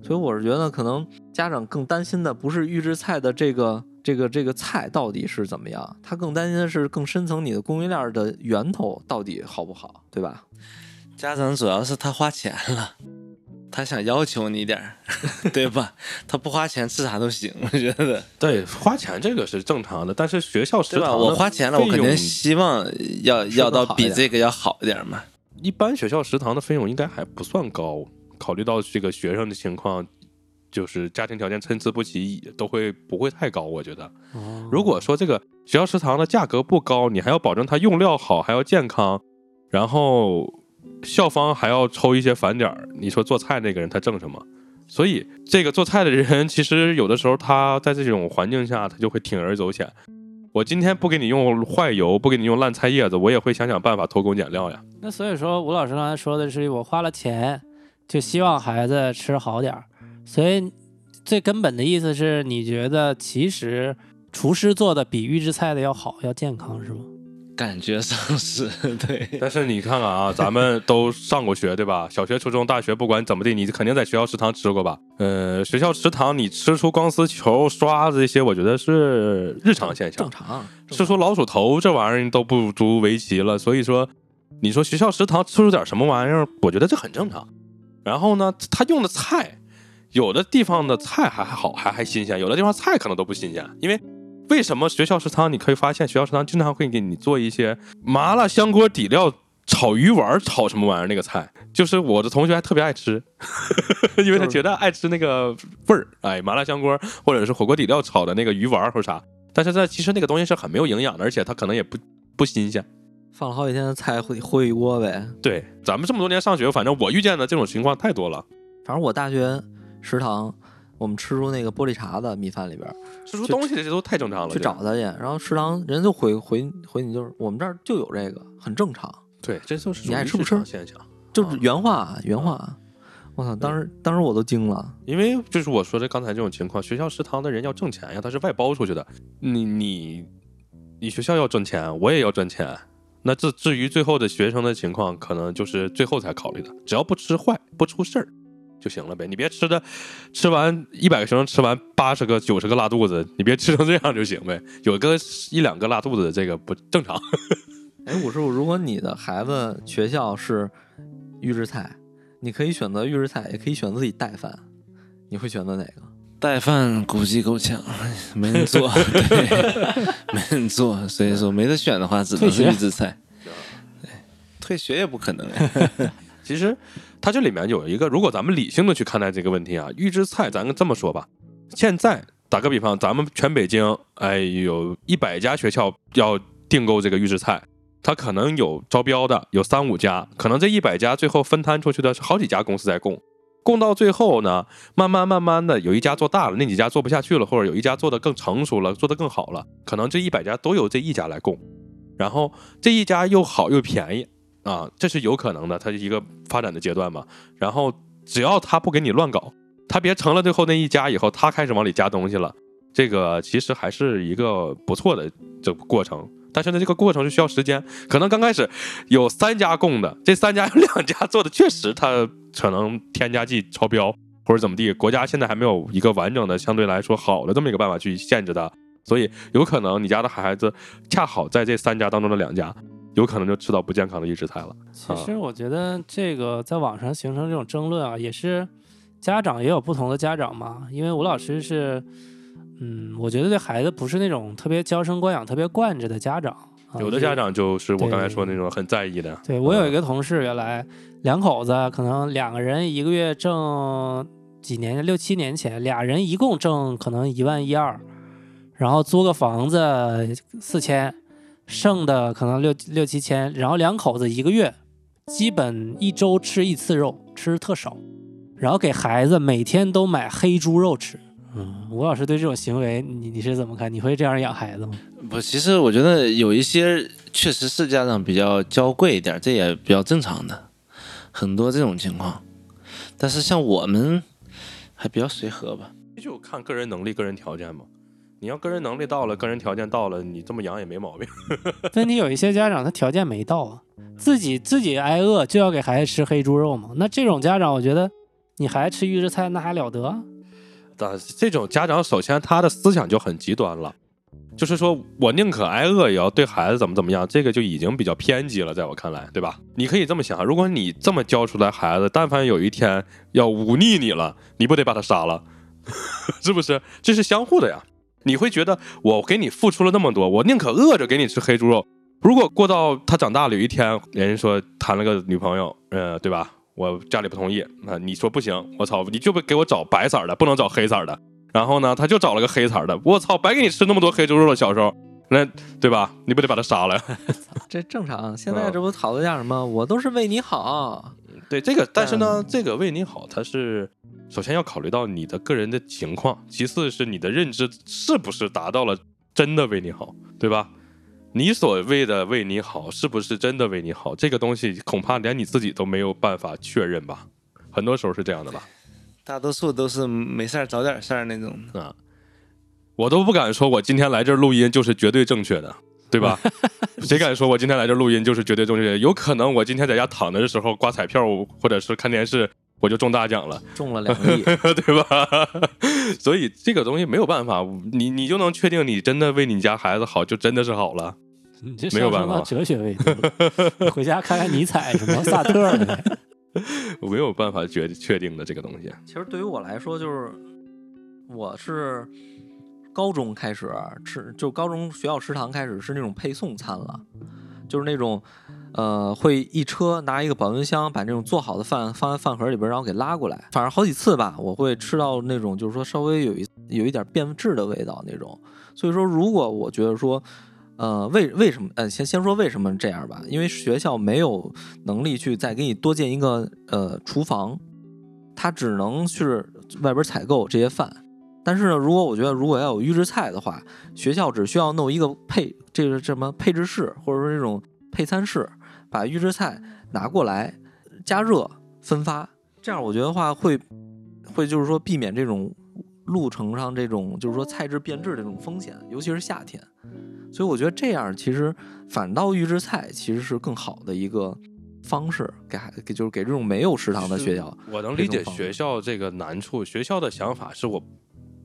所以我是觉得可能家长更担心的不是预制菜的这个这个这个菜到底是怎么样，他更担心的是更深层你的供应链的源头到底好不好，对吧？家长主要是他花钱了，他想要求你点儿，对吧？他不花钱吃啥都行，我觉得，对，花钱这个是正常的，但是学校食对吧？堂我花钱了，我肯定希望要要到比这个要好一点嘛。一般学校食堂的费用应该还不算高，考虑到这个学生的情况，就是家庭条件参差不齐，都会不会太高？我觉得，哦如果说这个学校食堂的价格不高，你还要保证它用料好，还要健康，然后校方还要抽一些返点儿，你说做菜那个人他挣什么？所以这个做菜的人，其实有的时候他在这种环境下，他就会铤而走险。我今天不给你用坏油，不给你用烂菜叶子，我也会想想办法偷工减料呀。那所以说，吴老师刚才说的是，我花了钱，就希望孩子吃好点儿。所以最根本的意思是你觉得其实厨师做的比预制菜的要好，要健康，是吗？感觉上是 对，但是你看看啊，咱们都上过学，对吧？小学、初中、大学，不管怎么地，你肯定在学校食堂吃过吧？呃，学校食堂你吃出钢丝球、刷子这些，我觉得是日常现象正。常。吃出老鼠头这玩意儿都不足为奇了。所以说，你说学校食堂吃出点什么玩意儿，我觉得这很正常。然后呢，他用的菜，有的地方的菜还好，还还新鲜；有的地方菜可能都不新鲜，因为。为什么学校食堂你可以发现学校食堂经常会给你做一些麻辣香锅底料炒鱼丸炒什么玩意儿那个菜，就是我的同学还特别爱吃，因为他觉得爱吃那个味儿，哎，麻辣香锅或者是火锅底料炒的那个鱼丸或者啥，但是这其实那个东西是很没有营养的，而且它可能也不不新鲜。放了好几天的菜会烩一锅呗。对，咱们这么多年上学，反正我遇见的这种情况太多了，反正我大学食堂，我们吃出那个玻璃碴子米饭里边，吃出东西这都太正常了。去找他去，然后食堂人就回回回你就是我们这儿就有这个，很正常，对，这就是你爱吃不吃现象。就是原话啊原话啊。我操！当时当时我都惊了，因为就是我说的刚才这种情况，学校食堂的人要挣钱呀，他是外包出去的。你你你学校要挣钱，我也要挣钱。那至至于最后的学生的情况，可能就是最后才考虑的，只要不吃坏，不出事儿就行了呗。你别吃的，吃完一百个学生吃完八十个、九十个拉肚子，你别吃成这样就行呗。有个一两个拉肚子的，这个不正常。哎，武师傅，如果你的孩子学校是预制菜，你可以选择预制菜，也可以选择自己带饭，你会选择哪个？带饭估计够呛，没人做，对，没人做，所以说没得选的话，只能是预制菜。对，退学也不可能呀。其实它这里面有一个，如果咱们理性的去看待这个问题啊，预制菜，咱这么说吧，现在打个比方，咱们全北京，哎，有一百家学校要订购这个预制菜，它可能有招标的，有三五家，可能这一百家最后分摊出去的是好几家公司在供。供到最后呢，慢慢慢慢的，有一家做大了，那几家做不下去了，或者有一家做的更成熟了，做的更好了，可能这一百家都由这一家来供，然后这一家又好又便宜啊，这是有可能的，它是一个发展的阶段嘛。然后只要他不给你乱搞，他别成了最后那一家以后，他开始往里加东西了，这个其实还是一个不错的这过程。但是呢，这个过程是需要时间，可能刚开始有三家供的，这三家有 两家做的确实它可能添加剂超标或者怎么地，国家现在还没有一个完整的相对来说好的这么一个办法去限制它，所以有可能你家的孩子恰好在这三家当中的两家，有可能就吃到不健康的预制菜了。其实我觉得这个在网上形成这种争论啊，也是家长也有不同的家长嘛。因为吴老师是，嗯，我觉得对孩子不是那种特别娇生惯养、特别惯着的家长。啊有的家，长就是我刚才说的那种很在意的，对我有一个同事，原来两口子可能两个人一个月挣几年六七年前，俩人一共挣可能一万一二，然后租个房子四千，剩的可能六六七千，然后两口子一个月基本一周吃一次肉，吃特少，然后给孩子每天都买黑猪肉吃。嗯，吴老师对这种行为，你你是怎么看？你会这样养孩子吗？不，其实我觉得有一些确实是家长比较娇贵一点，这也比较正常的，很多这种情况。但是像我们还比较随和吧。就看个人能力、个人条件嘛。你要个人能力到了，个人条件到了，你这么养也没毛病。问题有一些家长他条件没到啊，自己自己挨饿就要给孩子吃黑猪肉嘛。那这种家长，我觉得你孩子吃预制菜那还了得？但这种家长首先他的思想就很极端了。就是说我宁可挨饿也要对孩子怎么怎么样，这个就已经比较偏激了，在我看来，对吧？你可以这么想，如果你这么教出来孩子，但凡有一天要忤逆你了，你不得把他杀了？是不是？这是相互的呀。你会觉得我给你付出了那么多，我宁可饿着给你吃黑猪肉。如果过到他长大了，有一天人家说谈了个女朋友，呃，对吧？我家里不同意，那你说不行，我操，你就不给我找白色的，不能找黑色的。然后呢，他就找了个黑色的，我操，白给你吃那么多黑猪肉了，小时候，那对吧？你不得把他杀了？这正常。现在这不讨论叫什么？我都是为你好。对这个，但是呢，这个为你好，它是首先要考虑到你的个人的情况，其次是你的认知是不是达到了真的为你好，对吧？你所谓的为你好，是不是真的为你好？这个东西恐怕连你自己都没有办法确认吧？很多时候是这样的吧？大多数都是没事儿找点事儿那种。啊，我都不敢说，我今天来这儿录音就是绝对正确的，对吧？谁敢说我今天来这儿录音就是绝对正确的？有可能我今天在家躺着的时候刮彩票，或者是看电视，我就中大奖了，中了两亿，对吧？所以这个东西没有办法，你你就能确定你真的为你家孩子好，就真的是好了。你这没有办法哲学问题，回家看看尼采什么萨特儿的。我没有办法决确定的这个东西。其实对于我来说，就是我是高中开始吃，就高中学校食堂开始是那种配送餐了，就是那种呃会一车拿一个保温箱，把那种做好的饭放在饭盒里边，然后给拉过来。反正好几次吧，我会吃到那种就是说稍微有一有一点变质的味道那种。所以说，如果我觉得说。呃，为为什么？呃，先先说为什么这样吧，因为学校没有能力去再给你多建一个呃厨房，他只能去外边采购这些饭。但是呢，如果我觉得如果要有预制菜的话，学校只需要弄一个配这个什么配置室，或者说这种配餐室，把预制菜拿过来加热分发，这样我觉得话会会就是说避免这种路程上这种就是说菜质变质这种风险，尤其是夏天。所以我觉得这样其实反倒预制菜其实是更好的一个方式，给孩给就是给这种没有食堂的学校。我能理解学校这个难处，学校的想法是我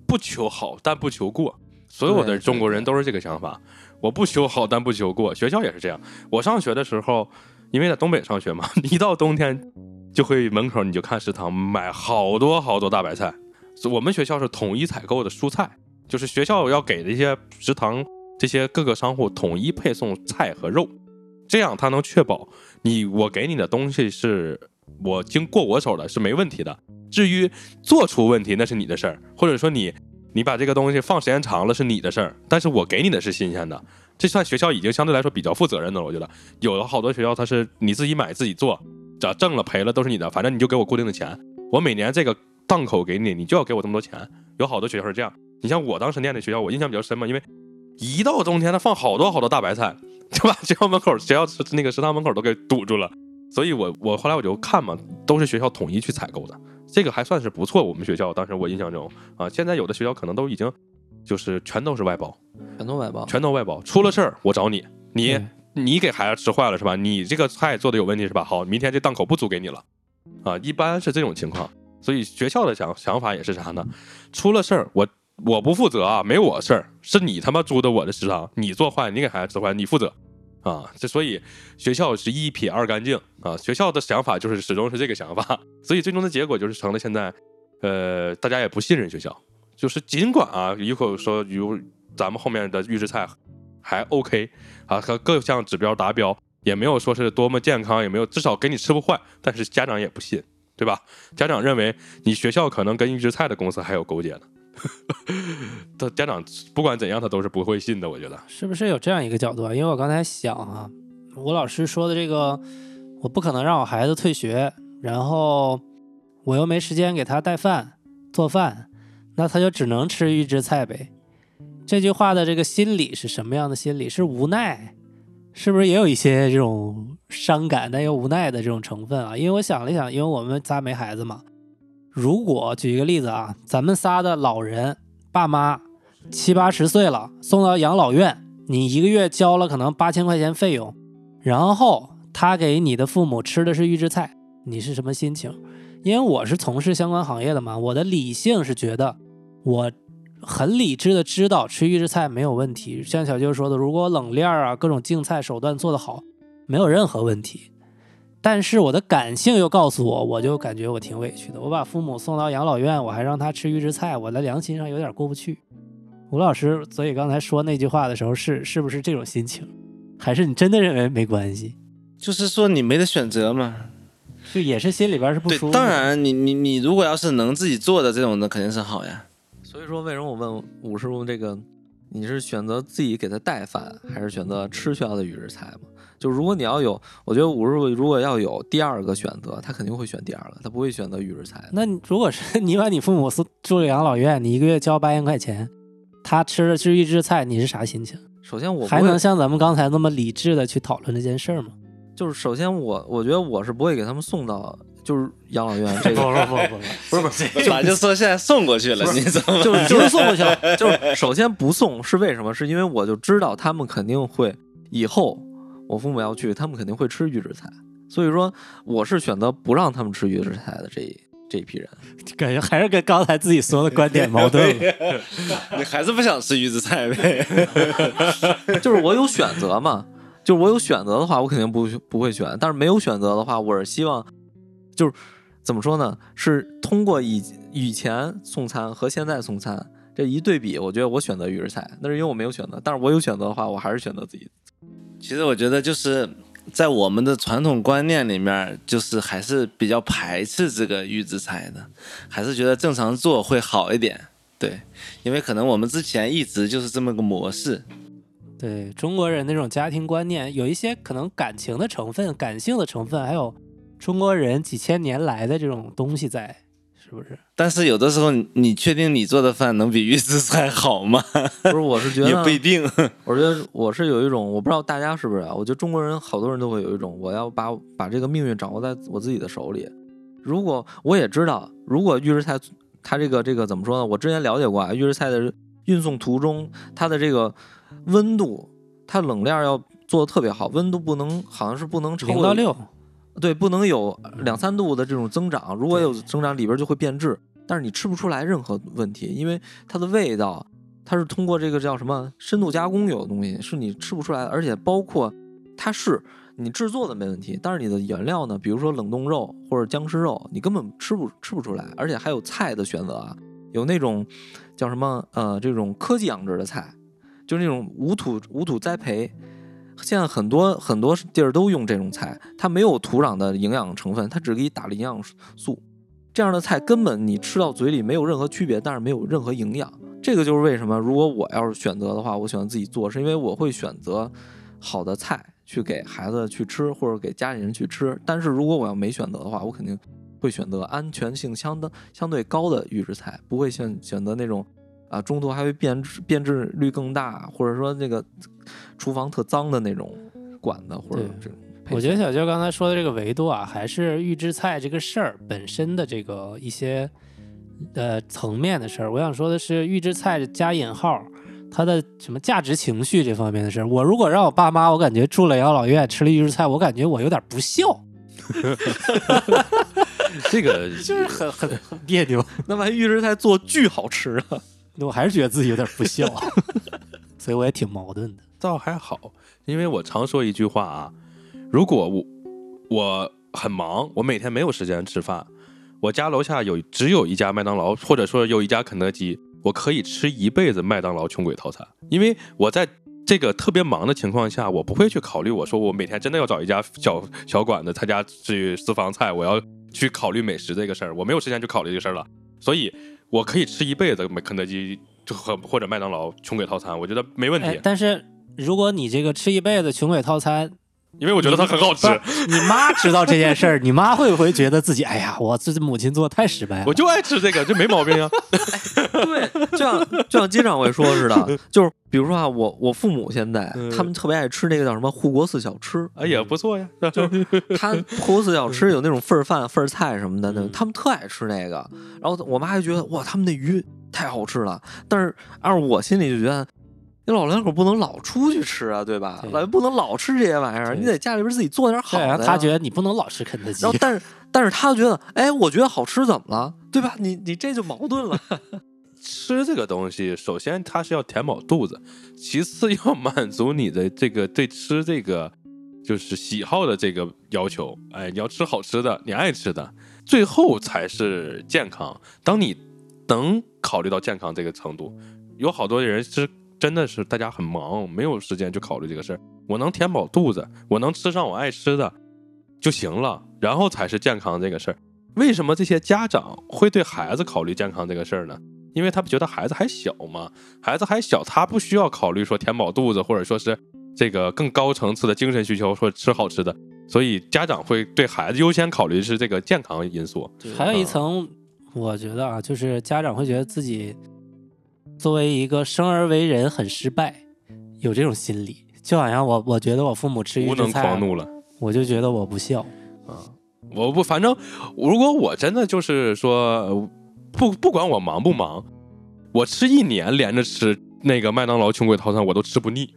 不求好，但不求过。所有的中国人都是这个想法，我不求好，但不求过。学校也是这样。我上学的时候，因为在东北上学嘛，一到冬天就会门口你就看食堂买好多好多大白菜。我们学校是统一采购的蔬菜，就是学校要给的一些食堂。这些各个商户统一配送菜和肉，这样他能确保你我给你的东西是我经过我手的，是没问题的。至于做出问题，那是你的事儿，或者说你你把这个东西放时间长了是你的事儿。但是我给你的是新鲜的，这算学校已经相对来说比较负责任的了。我觉得有的好多学校它是你自己买自己做，只要挣了赔了都是你的，反正你就给我固定的钱，我每年这个档口给你，你就要给我这么多钱。有好多学校是这样，你像我当时念的学校，我印象比较深嘛，因为。一到冬天，他放好多好多大白菜，就把学校门口、学校那个食堂门口都给堵住了。所以，我我后来我就看嘛，都是学校统一去采购的，这个还算是不错。我们学校当时我印象中啊，现在有的学校可能都已经就是全都是外包，全都外包，全都外包。出了事儿我找你，你你给孩子吃坏了是吧？你这个菜做的有问题是吧？好，明天这档口不租给你了啊，一般是这种情况。所以学校的想想法也是啥呢？出了事儿我。我不负责啊，没我事儿，是你他妈租的我的食堂，你做坏，你给孩子吃坏，你负责啊！这所以学校是一撇二干净啊，学校的想法就是始终是这个想法，所以最终的结果就是成了现在，呃，大家也不信任学校，就是尽管啊，一会儿说如咱们后面的预制菜还 OK 啊，和各项指标达标，也没有说是多么健康，也没有至少给你吃不坏，但是家长也不信，对吧？家长认为你学校可能跟预制菜的公司还有勾结呢。他家长不管怎样，他都是不会信的。我觉得是不是有这样一个角度啊？因为我刚才想啊，吴老师说的这个，我不可能让我孩子退学，然后我又没时间给他带饭做饭，那他就只能吃预制菜呗。这句话的这个心理是什么样的心理？是无奈，是不是也有一些这种伤感但又无奈的这种成分啊？因为我想了想，因为我们仨没孩子嘛。如果举一个例子啊，咱们仨的老人爸妈七八十岁了，送到养老院，你一个月交了可能八千块钱费用，然后他给你的父母吃的是预制菜，你是什么心情？因为我是从事相关行业的嘛，我的理性是觉得我很理智的知道吃预制菜没有问题，像小舅说的，如果冷链啊各种净菜手段做得好，没有任何问题。但是我的感性又告诉我，我就感觉我挺委屈的。我把父母送到养老院，我还让他吃预制菜，我的良心上有点过不去。吴老师，所以刚才说那句话的时候，是是不是这种心情？还是你真的认为没关系？就是说你没得选择嘛。就也是心里边是不舒服。，当然你你你如果要是能自己做的这种的，肯定是好呀。所以说，为什么我问武师傅这个，你是选择自己给他带饭，还是选择吃学校的预制菜嘛？就如果你要有，我觉得武师傅如果要有第二个选择，他肯定会选第二个，他不会选择预制菜。那如果是你把你父母送住了养老院，你一个月交八千块钱，他吃的是预制菜，你是啥心情？首先我还能像咱们刚才那么理智的去讨论这件事儿吗？就是首先我我觉得我是不会给他们送到就是养老院这个，不不，不是 不是，咋就说现在送过去了？你怎么？就是已经送过去了。就是首先不送是为什么？是因为我就知道他们肯定会以后我父母要去，他们肯定会吃预制菜，所以说我是选择不让他们吃预制菜的这一这一批人。感觉还是跟刚才自己说的观点矛盾了。你还是不想吃预制菜呗？就是我有选择嘛，就是我有选择的话，我肯定不不会选。但是没有选择的话，我是希望，就是怎么说呢？是通过以以前送餐和现在送餐这一对比，我觉得我选择预制菜，那是因为我没有选择。但是我有选择的话，我还是选择自己。其实我觉得就是在我们的传统观念里面，就是还是比较排斥这个预制菜的，还是觉得正常做会好一点。对，因为可能我们之前一直就是这么个模式。对中国人那种家庭观念，有一些可能感情的成分、感性的成分，还有中国人几千年来的这种东西在，是不是？但是有的时候你，确定你做的饭能比预制菜好吗？不是，我是觉得也不一定。我觉得我是有一种，我不知道大家是不是啊？我觉得中国人好多人都会有一种，我要把把这个命运掌握在我自己的手里。如果我也知道，如果预制菜它这个这个怎么说呢？我之前了解过啊，预制菜的运送途中，它的这个温度，它冷链要做的特别好，温度不能好像是不能超过零到六，对，不能有两三度的这种增长，如果有增长，里边就会变质，但是你吃不出来任何问题，因为它的味道，它是通过这个叫什么深度加工有的东西，是你吃不出来的，而且包括它是你制作的没问题，但是你的原料呢，比如说冷冻肉或者僵尸肉，你根本吃不吃不出来，而且还有菜的选择啊，有那种叫什么呃这种科技养殖的菜，就是那种无土无土栽培。现在很多很多地儿都用这种菜，它没有土壤的营养成分，它只给你打了营养素。这样的菜根本你吃到嘴里没有任何区别，但是没有任何营养。这个就是为什么，如果我要是选择的话，我喜欢自己做，是因为我会选择好的菜去给孩子去吃，或者给家里人去吃。但是如果我要没选择的话，我肯定会选择安全性相当相对高的预制菜，不会选选择那种啊中途还会变质变质率更大，或者说那个厨房特脏的那种管子或者这种。我觉得小舅刚才说的这个维度啊，还是预制菜这个事儿本身的这个一些呃层面的事儿。我想说的是，预制菜加引号，它的什么价值情绪这方面的事儿。我如果让我爸妈，我感觉住了养老院吃了预制菜，我感觉我有点不孝，这个就是很很很别扭。那万一预制菜做巨好吃啊！我还是觉得自己有点不孝，所以我也挺矛盾的。倒还好，因为我常说一句话啊，如果我我很忙，我每天没有时间吃饭，我家楼下有只有一家麦当劳，或者说有一家肯德基，我可以吃一辈子麦当劳穷鬼套餐，因为我在这个特别忙的情况下，我不会去考虑我说我每天真的要找一家小小馆子，他家是私房菜，我要去考虑美食这个事儿，我没有时间去考虑这个事儿了，所以我可以吃一辈子肯德基就和或者麦当劳穷鬼套餐，我觉得没问题。哎，但是如果你这个吃一辈子穷鬼套餐，因为我觉得它很好吃，你妈知道这件事儿，你妈会不会觉得自己哎呀，我这母亲做的太失败了？我就爱吃这个，这没毛病啊。对，就像就像机长会说似的，就是比如说啊，我我父母现在嗯他们特别爱吃那个叫什么护国寺小吃，哎也不错呀，就是 他护国寺小吃有那种份儿饭、份儿菜什么的，那嗯他们特爱吃那个。然后我妈就觉得哇，他们那鱼太好吃了。但是按照我心里就觉得。你老两口不能老出去吃啊，对吧？对老不能老吃这些玩意儿，你在家里边自己做点好对，的呀。然后他觉得你不能老吃肯德基然后，但是但是他觉得，哎，我觉得好吃怎么了？对吧？你你这就矛盾了。吃这个东西，首先它是要填饱肚子，其次要 满足你的这个对吃这个就是喜好的这个要求。哎，你要吃好吃的，你爱吃的，最后才是健康。当你能考虑到健康这个程度，有好多人是真的是大家很忙，没有时间去考虑这个事儿。我能填饱肚子，我能吃上我爱吃的就行了，然后才是健康这个事儿。为什么这些家长会对孩子考虑健康这个事儿呢？因为他们觉得孩子还小嘛，孩子还小，他不需要考虑说填饱肚子，或者说是这个更高层次的精神需求，说吃好吃的，所以家长会对孩子优先考虑是这个健康因素。还有一层，我觉得啊，就是家长会觉得自己作为一个生而为人很失败，有这种心理，就好像我我觉得我父母吃预无能制菜，狂怒了。我就觉得我不孝啊。我不，反正如果我真的就是说，呃不不管我忙不忙，我吃一年连着吃那个麦当劳穷鬼套餐，我都吃不腻。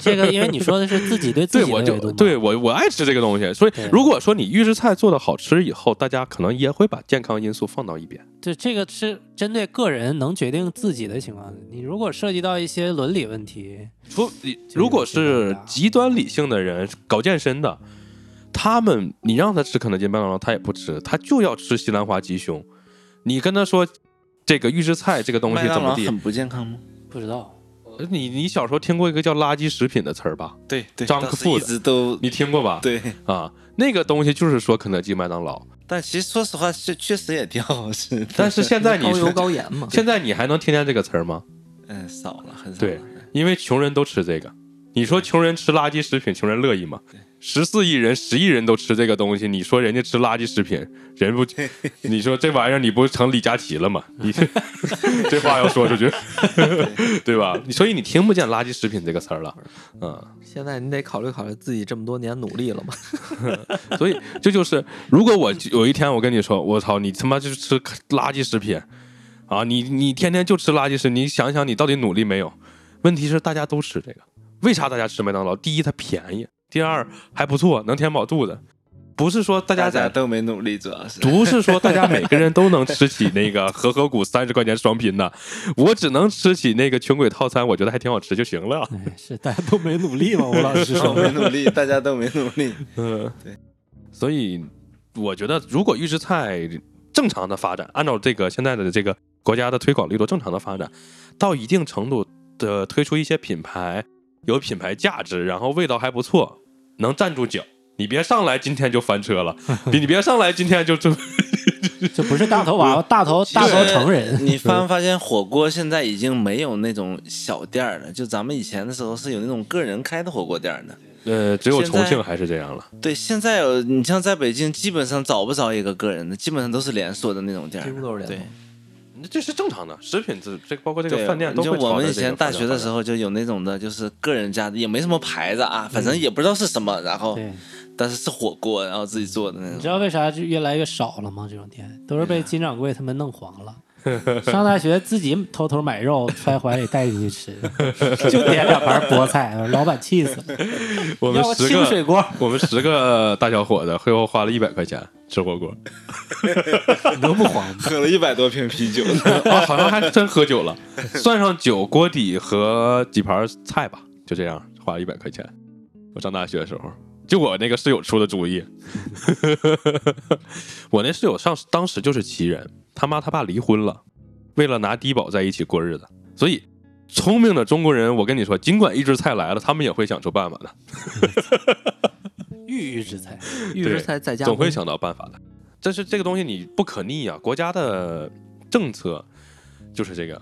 这个因为你说的是自己对自对，我就己的维度嘛对我我爱吃这个东西，所以如果说你预制菜做的好吃以后，大家可能也会把健康因素放到一边。对，这个是针对个人能决定自己的情况。你如果涉及到一些伦理问题，除你如果是极端理性的人，搞健身的，他们你让他吃肯德基、麦当劳，他也不吃，他就要吃西兰花鸡胸。你跟他说这个预制菜这个东西怎么地，很不健康吗？不知道。你你小时候听过一个叫垃圾食品的词儿吧？对对 Junk 当时一直都你听过吧？对，啊，那个东西就是说肯德基、麦当劳，但其实说实话，确确实也挺好吃。但是现在你高油高盐嘛。现在你还能听见这个词儿吗？嗯，少了，很少。对，因为穷人都吃这个。你说穷人吃垃圾食品，穷人乐意吗？十四亿人、十亿人都吃这个东西，你说人家吃垃圾食品，人不？你说这玩意儿你不成李佳琦了吗？你这 这话要说出去，对吧？所以你听不见垃圾食品这个词儿了，嗯。现在你得考虑考虑自己这么多年努力了嘛。所以这就是，如果我有一天我跟你说，我操，你他妈就是吃垃圾食品啊！你你天天就吃垃圾食，你想想你到底努力没有？问题是大家都吃这个，为啥大家吃麦当劳？第一，它便宜；第二，还不错，能填饱肚子。不是说大家在，大家都没努力，主要是。不是说大家每个人都能吃起那个和合谷三十块钱双拼的，我只能吃起那个穷鬼套餐，我觉得还挺好吃就行了。哎，是大家都没努力嘛？吴老师说 没努力，大家都没努力。嗯，对。所以我觉得，如果预制菜正常的发展，按照这个现在的这个国家的推广力度正常的发展，到一定程度的推出一些品牌，有品牌价值，然后味道还不错，能站住脚。你别上来今天就翻车了，你你别上来今天就就 就不是大头娃娃，大头大头成人。你发没发现火锅现在已经没有那种小店儿了？就咱们以前的时候是有那种个人开的火锅店儿的。呃，只有重庆还是这样了。对，现在有你像在北京，基本上找不着一个个人的，基本上都是连锁的那种店儿。几乎都是连锁对这是正常的，食品这这包括这个，饭店都就我们以前大学的时候就有那种的，就是个人家的，也没什么牌子啊，反正也不知道是什么，然后对，但是是火锅，然后自己做的那种。你知道为啥就越来越少了吗？这种店都是被金掌柜他们弄黄了。上大学自己偷偷买肉揣怀里带进去吃，就点两盘菠菜，老板气死了。我们十个清水锅，我们十个大小伙子，最后花了一百块钱吃火锅。你都不慌吗？喝了一百多瓶啤酒呢。啊，好像还真喝酒了，算上酒、锅底和几盘菜吧，就这样花了一百块钱。我上大学的时候，就我那个室友出的主意。我那室友上当时就是奇人，他妈他爸离婚了，为了拿低保在一起过日子，所以聪明的中国人，我跟你说，尽管预制菜来了，他们也会想出办法的，预预制菜，预制菜在家总会想到办法的。但是这个东西你不可逆啊，国家的政策就是这个，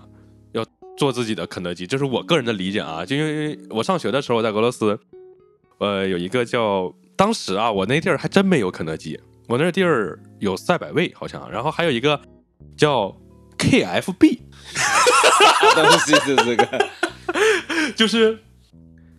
要做自己的肯德基，这是我个人的理解啊。就因为我上学的时候在俄罗斯，呃，有一个叫当时啊，我那地儿还真没有肯德基，我那地儿有赛百味好像，然后还有一个叫 KFB，东西是这个，就是。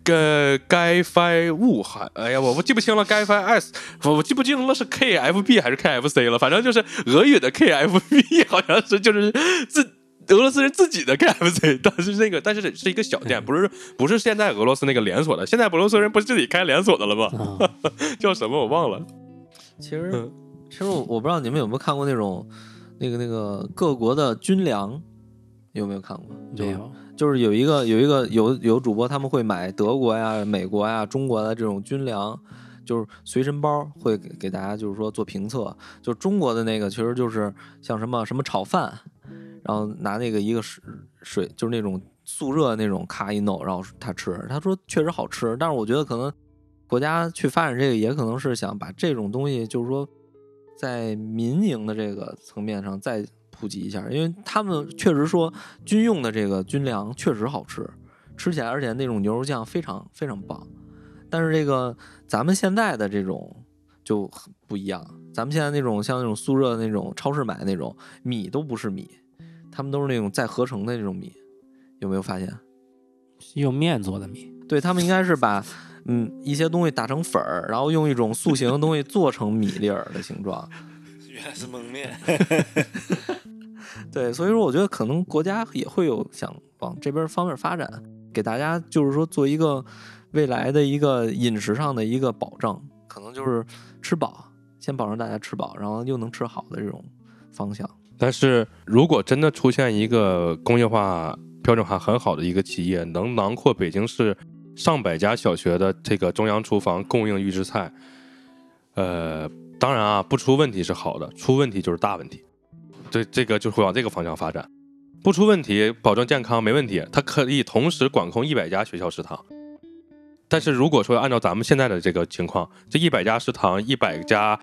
呃，该 f 物还，哎呀，我我记不清了，该 f s，我我记不清了是 KFB 还是 KFC 了，反正就是俄语的 KFB，好像是就是自俄罗斯人自己的 KFC，但是那个但是是一个小店，不是不是现在俄罗斯那个连锁的，现在俄罗斯人不是自己开连锁的了吗？啊，叫什么我忘了。其实嗯，其实我我不知道你们有没有看过那种那个那个各国的军粮有没有看过？就没有，就是有一个有一个有有主播他们会买德国呀、美国呀、中国的这种军粮，就是随身包会给给大家就是说做评测。就中国的那个其实就是像什么什么炒饭，然后拿那个一个水水就是那种速热那种咔一弄，然后他吃，他说确实好吃，但是我觉得可能国家去发展这个也可能是想把这种东西就是说在民营的这个层面上再普及一下，因为他们确实说军用的这个军粮确实好吃，吃起来而且那种牛肉酱非常非常棒。但是这个咱们现在的这种就很不一样，咱们现在那种像那种速热的那种超市买的那种米都不是米，他们都是那种再合成的那种米，有没有发现？用面做的米，对他们应该是把嗯一些东西打成粉儿，然后用一种塑形的东西做成米粒儿的形状。原来是蒙面。对，所以说我觉得可能国家也会有想往这边方面发展，给大家就是说做一个未来的一个饮食上的一个保障，可能就是吃饱，先保证大家吃饱，然后又能吃好的这种方向。但是如果真的出现一个工业化标准化很好的一个企业，能囊括北京市上百家小学的这个中央厨房供应预制菜，呃，当然啊，不出问题是好的，出问题就是大问题。对，这个就会往这个方向发展。不出问题，保证健康没问题，它可以同时管控一百家学校食堂。但是如果说按照咱们现在的这个情况，这一百家食堂，一百家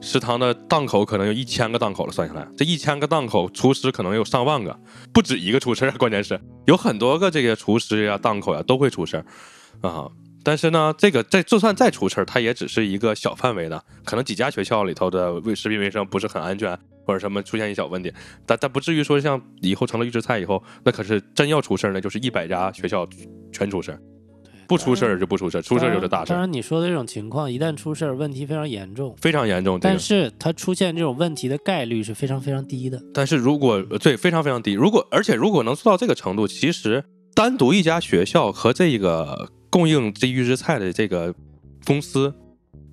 食堂的档口可能有一千个档口了，算下来，这一千个档口厨师可能有上万个，不止一个出事儿，关键是有很多个这个厨师呀、档口呀都会出事儿啊。但是呢，这个在就算再出事儿，它也只是一个小范围的，可能几家学校里头的卫食品卫生不是很安全，或者什么出现一小问题，但但不至于说像以后成了预制菜以后，那可是真要出事儿呢，就是一百家学校全出事儿，不出事儿就不出事儿，出事儿就是大事儿，当然，你说的这种情况，一旦出事儿，问题非常严重。非常严重。但是它出现这种问题的概率是非常非常低的。但是如果呃对非常非常低，如果而且如果能做到这个程度，其实单独一家学校和这个供应这预制菜的这个公司，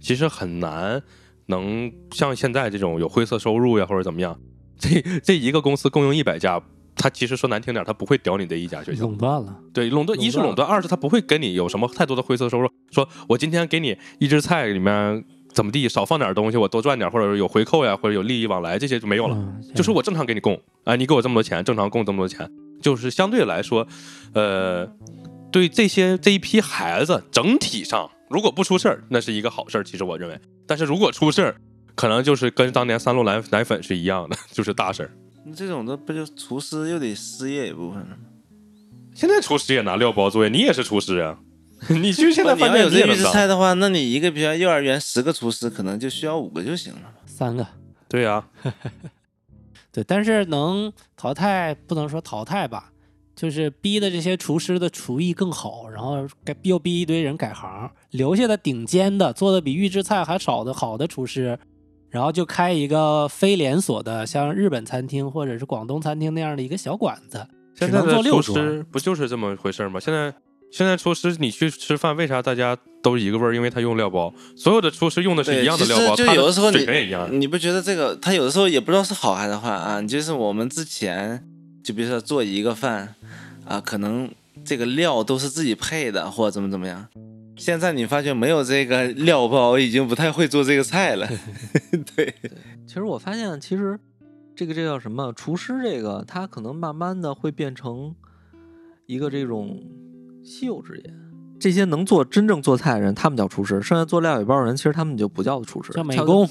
其实很难能像现在这种有灰色收入呀或者怎么样，这这一个公司供应一百家。他其实说难听点，他不会屌你的一家学校，垄断了，对垄断，一是垄断，二是他不会跟你有什么太多的灰色收入。说我今天给你一只菜里面怎么地少放点东西，我多赚点，或者有回扣呀，或者有利益往来，这些就没有了。嗯，就是我正常给你供，啊，你给我这么多钱，正常供这么多钱，就是相对来说，呃，对这些这一批孩子整体上，如果不出事儿，那是一个好事儿。其实我认为，但是如果出事儿，可能就是跟当年三鹿奶奶粉是一样的，就是大事儿。那这种的不就厨师又得失业一部分了吗？现在厨师也拿料包作业，你也是厨师啊，你就现在饭店有这预制菜的话，那你一个比如幼儿园十个厨师，可能就需要五个就行了。三个。对呀、对，但是能淘汰不能说淘汰吧，就是逼的这些厨师的厨艺更好，然后改又逼一堆人改行，留下的顶尖的做的比预制菜还少的好的厨师，然后就开一个非连锁的，像日本餐厅或者是广东餐厅那样的一个小馆子，只能现在的厨做六桌。师不就是这么回事儿吗？现在现在厨师你去吃饭，为啥大家都一个味儿？因为他用料包，所有的厨师用的是，一样的料包，就有的时候你水平也一样。你不觉得这个他有的时候也不知道是好还是坏啊？就是我们之前就比如说做一个饭啊，可能这个料都是自己配的，或者怎么怎么样。现在你发现没有这个料包，已经不太会做这个菜了。对，其实我发现，其实这个这叫什么厨师，这个他可能慢慢的会变成一个这种稀有职业。这些能做真正做菜的人，他们叫厨师；剩下做料理包的人，其实他们就不叫厨师，叫美工，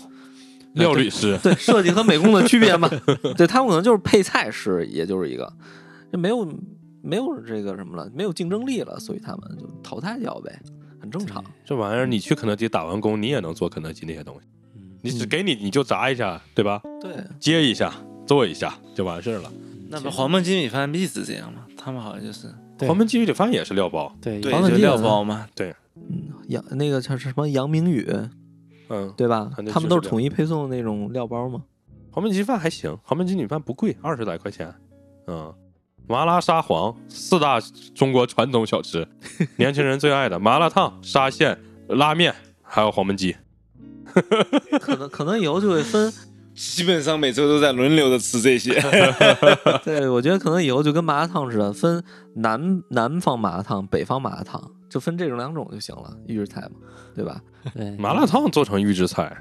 料理师，对设计和美工的区别嘛。对他们可能就是配菜师，也就是一个，这没有没有这个什么了，没有竞争力了，所以他们就淘汰掉呗，很正常。这玩意儿你去肯德基打完工，你也能做肯德基那些东西。嗯你只给你你就炸一下，对吧？对，接一下，做一下就完事儿了。那不黄焖鸡米饭必是这样吗？他们好像就是黄焖鸡米饭也是料包，对对，就料黄焖鸡也是包嘛。嗯，杨那个叫什么杨明宇，嗯，对吧他们都是统一配送的那种料包嘛。黄焖鸡饭还行，黄焖鸡米饭不贵，二十来块钱。嗯，麻辣沙皇四大中国传统小吃，年轻人最爱的麻辣烫、沙县、拉面，还有黄焖鸡。可能可能以后就会分基本上每周都在轮流的吃这些。对，我觉得可能以后就跟麻辣烫似的，分南南方麻辣烫、北方麻辣烫，就分这种两种就行了，预制菜嘛，对吧？对，麻辣烫做成预制菜，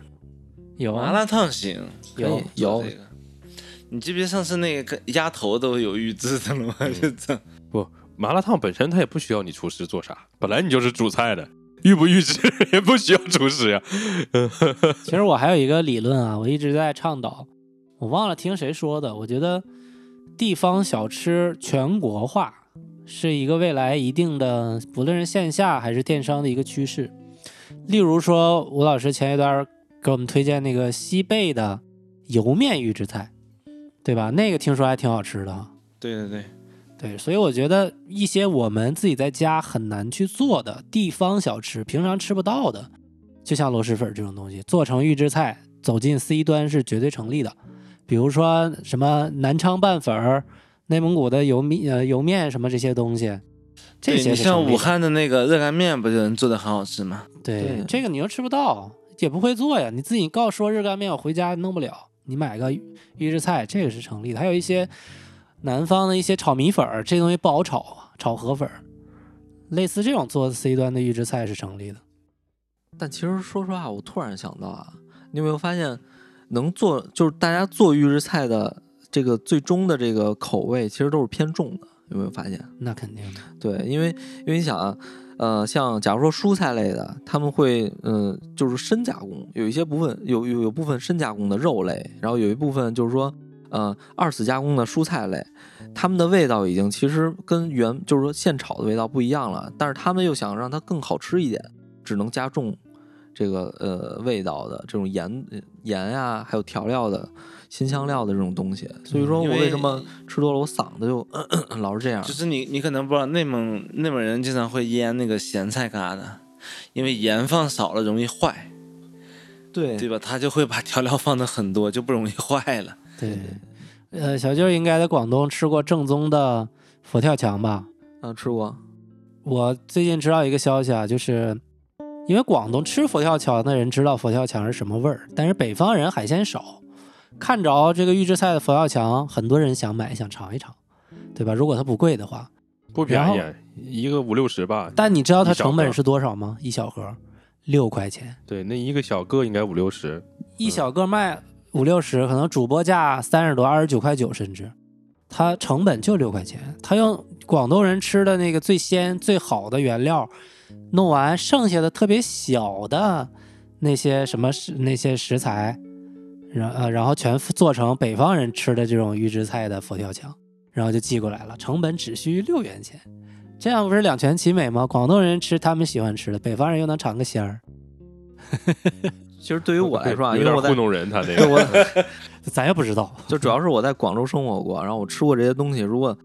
有啊，麻辣烫行，有有这个。你记不记得上次那个鸭头都有预制的了吗？就这样。不，麻辣烫本身它也不需要你厨师做啥，本来你就是煮菜的，预不预制也不需要厨师呀。其实我还有一个理论啊，我一直在倡导，我忘了听谁说的。我觉得地方小吃全国化是一个未来一定的，不论是线下还是电商的一个趋势。例如说，吴老师前一段给我们推荐那个西贝的油面预制菜，对吧？那个听说还挺好吃的啊。对对对，对，所以我觉得一些我们自己在家很难去做的地方小吃，平常吃不到的，就像螺蛳粉这种东西，做成预制菜，走进 C 端是绝对成立的。比如说什么南昌拌粉儿、内蒙古的油面、呃油面什么这些东西，这些像武汉的那个热干面，不就能做的很好吃吗？对对这个你又吃不到，也不会做呀。你自己告说热干面，我回家弄不了，你买个预制菜，这个是成立的。还有一些南方的一些炒米粉儿，这东西不好炒啊，炒河粉儿，类似这种做 C 端的预制菜是成立的。但其实说实话，我突然想到啊，你有没有发现，能做就是大家做预制菜的这个最终的这个口味，其实都是偏重的，有没有发现？那肯定的，对，因为因为你想啊，呃，像假如说蔬菜类的，他们会嗯、就是深加工，有一些部分有有有部分深加工的肉类，然后有一部分就是说呃二次加工的蔬菜类，他们的味道已经其实跟原就是说现炒的味道不一样了，但是他们又想让它更好吃一点，只能加重这个呃味道的这种盐盐呀、还有调料的新香料的这种东西，所以说我为为什么吃多了我嗓子就老是这样？就是你你可能不知道，内蒙内蒙人经常会腌那个咸菜疙瘩，因为盐放少了容易坏，对对吧？他就会把调料放的很多，就不容易坏了。对。呃，小舅应该在广东吃过正宗的佛跳墙吧？啊，吃过。我最近知道一个消息啊，就是因为广东吃佛跳墙的人知道佛跳墙是什么味儿，但是北方人海鲜少，看着这个预制菜的佛跳墙，很多人想买想尝一尝，对吧？如果它不贵的话，不便宜，一个五六十吧。但你知道它成本是多少吗？一小盒六块钱，对，那一个小个应该五六十。一小个卖五六十，可能主播价三十多、二十九块九，甚至它成本就六块钱。他用广东人吃的那个最鲜、最好的原料弄完，剩下的特别小的那些什么食那些食材，然呃然后全做成北方人吃的这种预制菜的佛跳墙，然后就寄过来了，成本只需六元钱。这样不是两全其美吗？广东人吃他们喜欢吃的，北方人又能尝个鲜儿，其实对于我来说啊，有因为我糊弄人，他这个。我 咱也不知道。就主要是我在广州生活过，然后我吃过这些东西。如果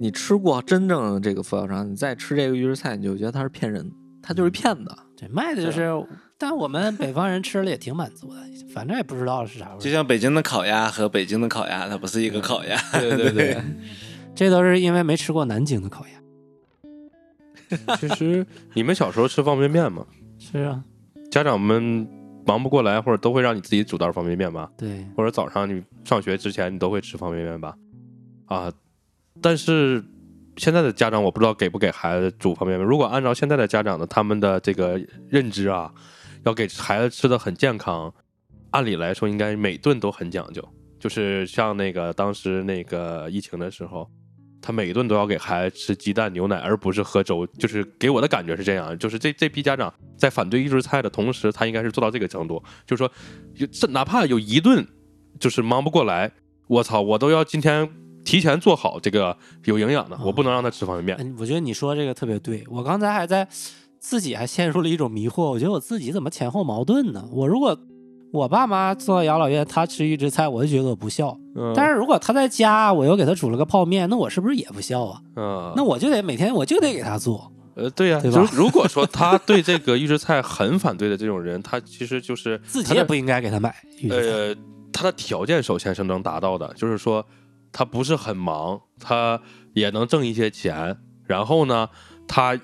你吃过真正的这个佛跳墙，你再吃这个预制菜，你就觉得他是骗人，他就是骗子。这卖的就是，但我们北方人吃了也挺满足的，反正也不知道是啥味儿。就像北京的烤鸭和北京的烤鸭，它不是一个烤鸭。对对对，这都是因为没吃过南京的烤鸭。其实你们小时候吃方便面吗？是啊，家长们忙不过来，或者都会让你自己煮袋方便面吧？对，或者早上你上学之前你都会吃方便面吧？啊，但是现在的家长我不知道给不给孩子煮方便面。如果按照现在的家长的他们的这个认知啊，要给孩子吃的很健康，按理来说应该每顿都很讲究。就是像那个当时那个疫情的时候，他每一顿都要给孩子吃鸡蛋牛奶，而不是喝粥。就是给我的感觉是这样，就是这这批家长在反对预制菜的同时，他应该是做到这个程度，就是说，这哪怕有一顿就是忙不过来，我操，我都要今天提前做好这个有营养的，我不能让他吃方便面。我觉得你说这个特别对。我刚才还在自己还陷入了一种迷惑，我觉得我自己怎么前后矛盾呢？我如果我爸妈做养老院，他吃预制菜，我就觉得我不孝。嗯，但是如果他在家，我又给他煮了个泡面，那我是不是也不孝啊？嗯，那我就得每天我就得给他做。呃，对呀、对吧就是如果说他对这个预制菜很反对的这种人，他其实就是 自己也不应该给他买。呃，他的条件首先是能达到的，就是说他不是很忙，他也能挣一些钱，然后呢，他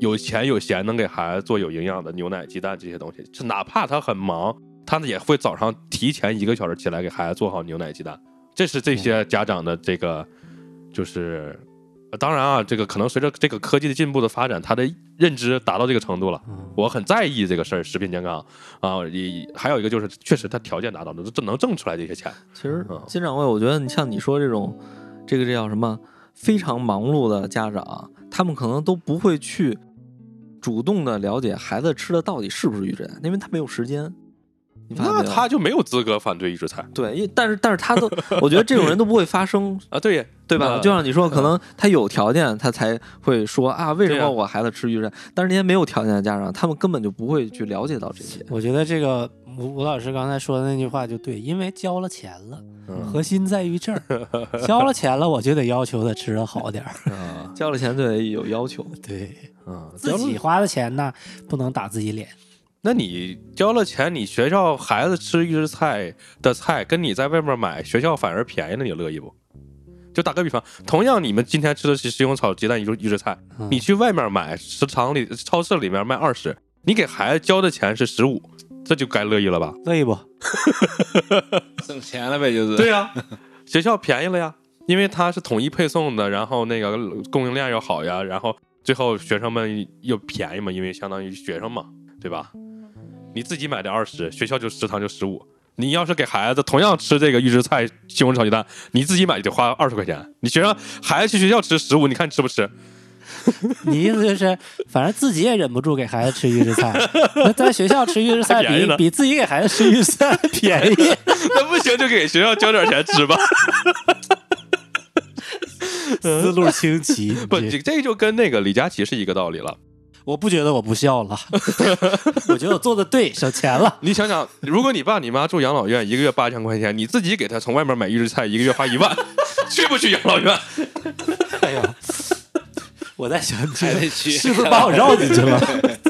有钱有闲，能给孩子做有营养的牛奶、鸡蛋这些东西。就哪怕他很忙，他们也会早上提前一个小时起来给孩子做好牛奶鸡蛋。这是这些家长的这个就是。呃当然啊，这个可能随着这个科技的进步的发展，他的认知达到这个程度了。嗯我很在意这个事儿，食品健康啊，也还有一个就是，确实他条件达到了，这能挣出来这些钱。其实嗯金掌柜，我觉得你像你说这种，这个这叫什么，非常忙碌的家长，他们可能都不会去主动的了解孩子吃的到底是不是预制菜，因为他没有时间。那他就没有资格反对预制菜。对，因但是但是他都，我觉得这种人都不会发声，啊，对呀，对吧？嗯就像你说，可能他有条件，他才会说啊，为什么我孩子吃预制菜？但是那些没有条件的家长，他们根本就不会去了解到这些。我觉得这个吴吴老师刚才说的那句话就对，因为交了钱了，嗯核心在于这儿，交了钱了，我就得要求他吃的好点儿。啊交了钱就得有要求，对啊，自己花的钱呢，不能打自己脸。那你交了钱，你学校孩子吃预制菜的菜，跟你在外面买学校反而便宜了，你乐意不？就打个比方，同样你们今天吃的是西红柿炒鸡蛋预预制菜，嗯你去外面买，食堂里、超市里面卖二十，你给孩子交的钱是十五，这就该乐意了吧？乐意不？省钱了呗，就是。对呀、学校便宜了呀，因为它是统一配送的，然后那个供应链又好呀，然后最后学生们又便宜嘛，因为相当于学生嘛，对吧？你自己买的二十，学校就食堂就十五。你要是给孩子同样吃这个预制菜西红柿炒鸡蛋，你自己买就得花二十块钱。你学生孩子去学校吃十五，你看你吃不吃？你意思就是，反正自己也忍不住给孩子吃预制菜，那在学校吃预制菜比比自己给孩子吃预制菜便宜。那不行就给学校交点钱吃吧。思路清奇，不，这这就跟那个李佳琦是一个道理了。我不觉得我不孝了，我觉得我做的对，省钱了。你想想，如果你爸你妈住养老院，一个月八千块钱，你自己给他从外面买预制菜，一个月花一万，去不去养老院？哎呀，我在想，还得去是不是把我绕进去了？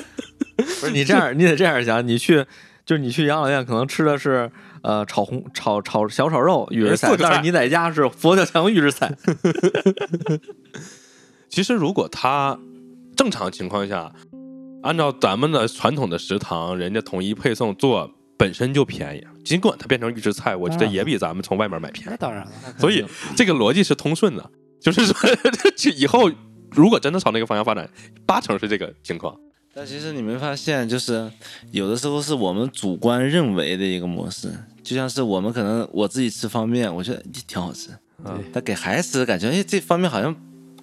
不是你这样，你得这样想，你去就是你去养老院，可能吃的是呃炒红炒炒小炒肉预制菜但是你在家是佛跳墙预制菜。其实如果他正常情况下，按照咱们的传统的食堂，人家统一配送做本身就便宜，尽管它变成预制菜，我觉得也比咱们从外面买便宜。那当然了，所以这个逻辑是通顺的，就是说，就以后如果真的朝那个方向发展，八成是这个情况。但其实你没发现，就是有的时候是我们主观认为的一个模式，就像是我们可能我自己吃方便，我觉得挺好吃，对但给孩子感觉哎这方面好像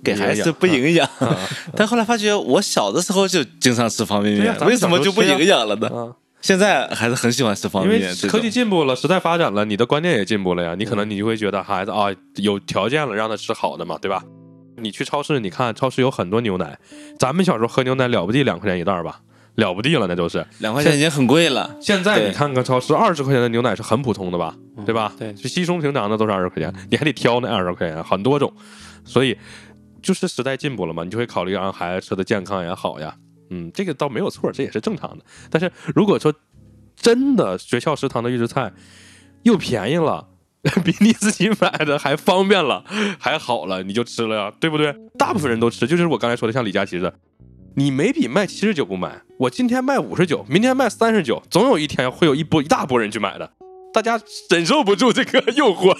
给孩子不营养，啊 但后来发觉我小的时候就经常吃方便面，为什么就不营养了呢？啊，现在孩子很喜欢吃方便面，因为科技进步了，时代发展了，你的观念也进步了呀。你可能你就会觉得孩子啊，有条件了，让他吃好的嘛，对吧？你去超市，你看超市有很多牛奶，咱们小时候喝牛奶了不地两块钱一袋儿吧，了不地了，那都是。两块钱已经很贵了。现在你看看超市，二十块钱的牛奶是很普通的吧，对吧？对就稀松平常的都是二十块钱，你还得挑那二十块钱，很多种，所以就是时代进步了嘛，你就会考虑让孩子吃的健康也好呀。嗯，这个倒没有错，这也是正常的。但是如果说真的学校食堂的预制菜又便宜了，比你自己买的还方便了，还好了，你就吃了呀，对不对？大部分人都吃，就是我刚才说的，像李佳琦的，你每笔卖七十九不买，我今天卖五十九，明天卖三十九，总有一天会有一波一大波人去买的，大家忍受不住这个诱惑。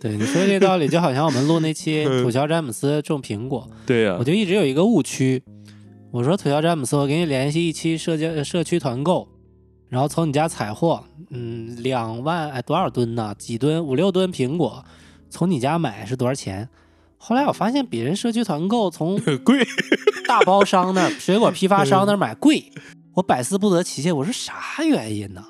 对你说这道理，就好像我们录那期 嗯土桥詹姆斯种苹果，对呀、我就一直有一个误区。我说土桥詹姆斯，我给你联系一期社交呃社区团购，然后从你家采货，嗯，两万哎多少吨呢？几吨？五六吨苹果，从你家买是多少钱？后来我发现别人社区团购从 贵，大包商那儿、水果批发商那儿买贵，我百思不得其解，我说啥原因呢？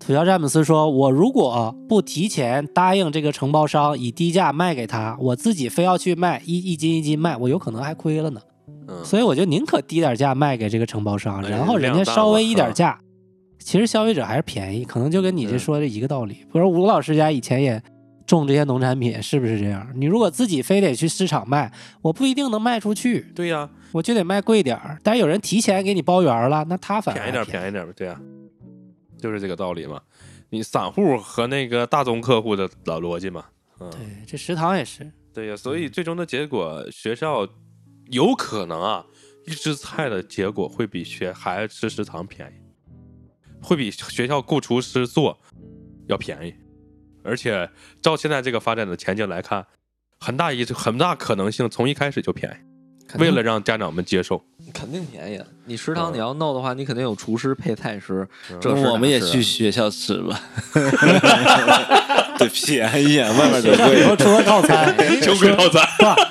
土桥詹姆斯说：“我如果不提前答应这个承包商以低价卖给他，我自己非要去卖一一斤一斤卖，我有可能还亏了呢。嗯，所以我就宁可低点价卖给这个承包商，哎然后人家稍微一点啊价，其实消费者还是便宜，可能就跟你这嗯说的一个道理。比如吴老师家以前也种这些农产品，是不是这样？你如果自己非得去市场卖，我不一定能卖出去，对呀、我就得卖贵点儿。但是有人提前给你包圆了，那他反而便宜点儿，便宜点儿，对呀、就是这个道理嘛。你散户和那个大宗客户的老逻辑嘛，嗯，对，这食堂也是。对呀、所以最终的结果，学校有可能啊，预制菜的结果会比学孩子吃食堂便宜。会比学校雇厨师做要便宜，而且照现在这个发展的前景来看，很大一很大可能性从一开始就便宜，为了让家长们接受。肯定便宜。你食堂嗯。你要弄的话，你肯定有厨师配菜师，这我们也去学校吃吧，对，便宜啊，外面都贵，出个套餐，穷鬼套餐，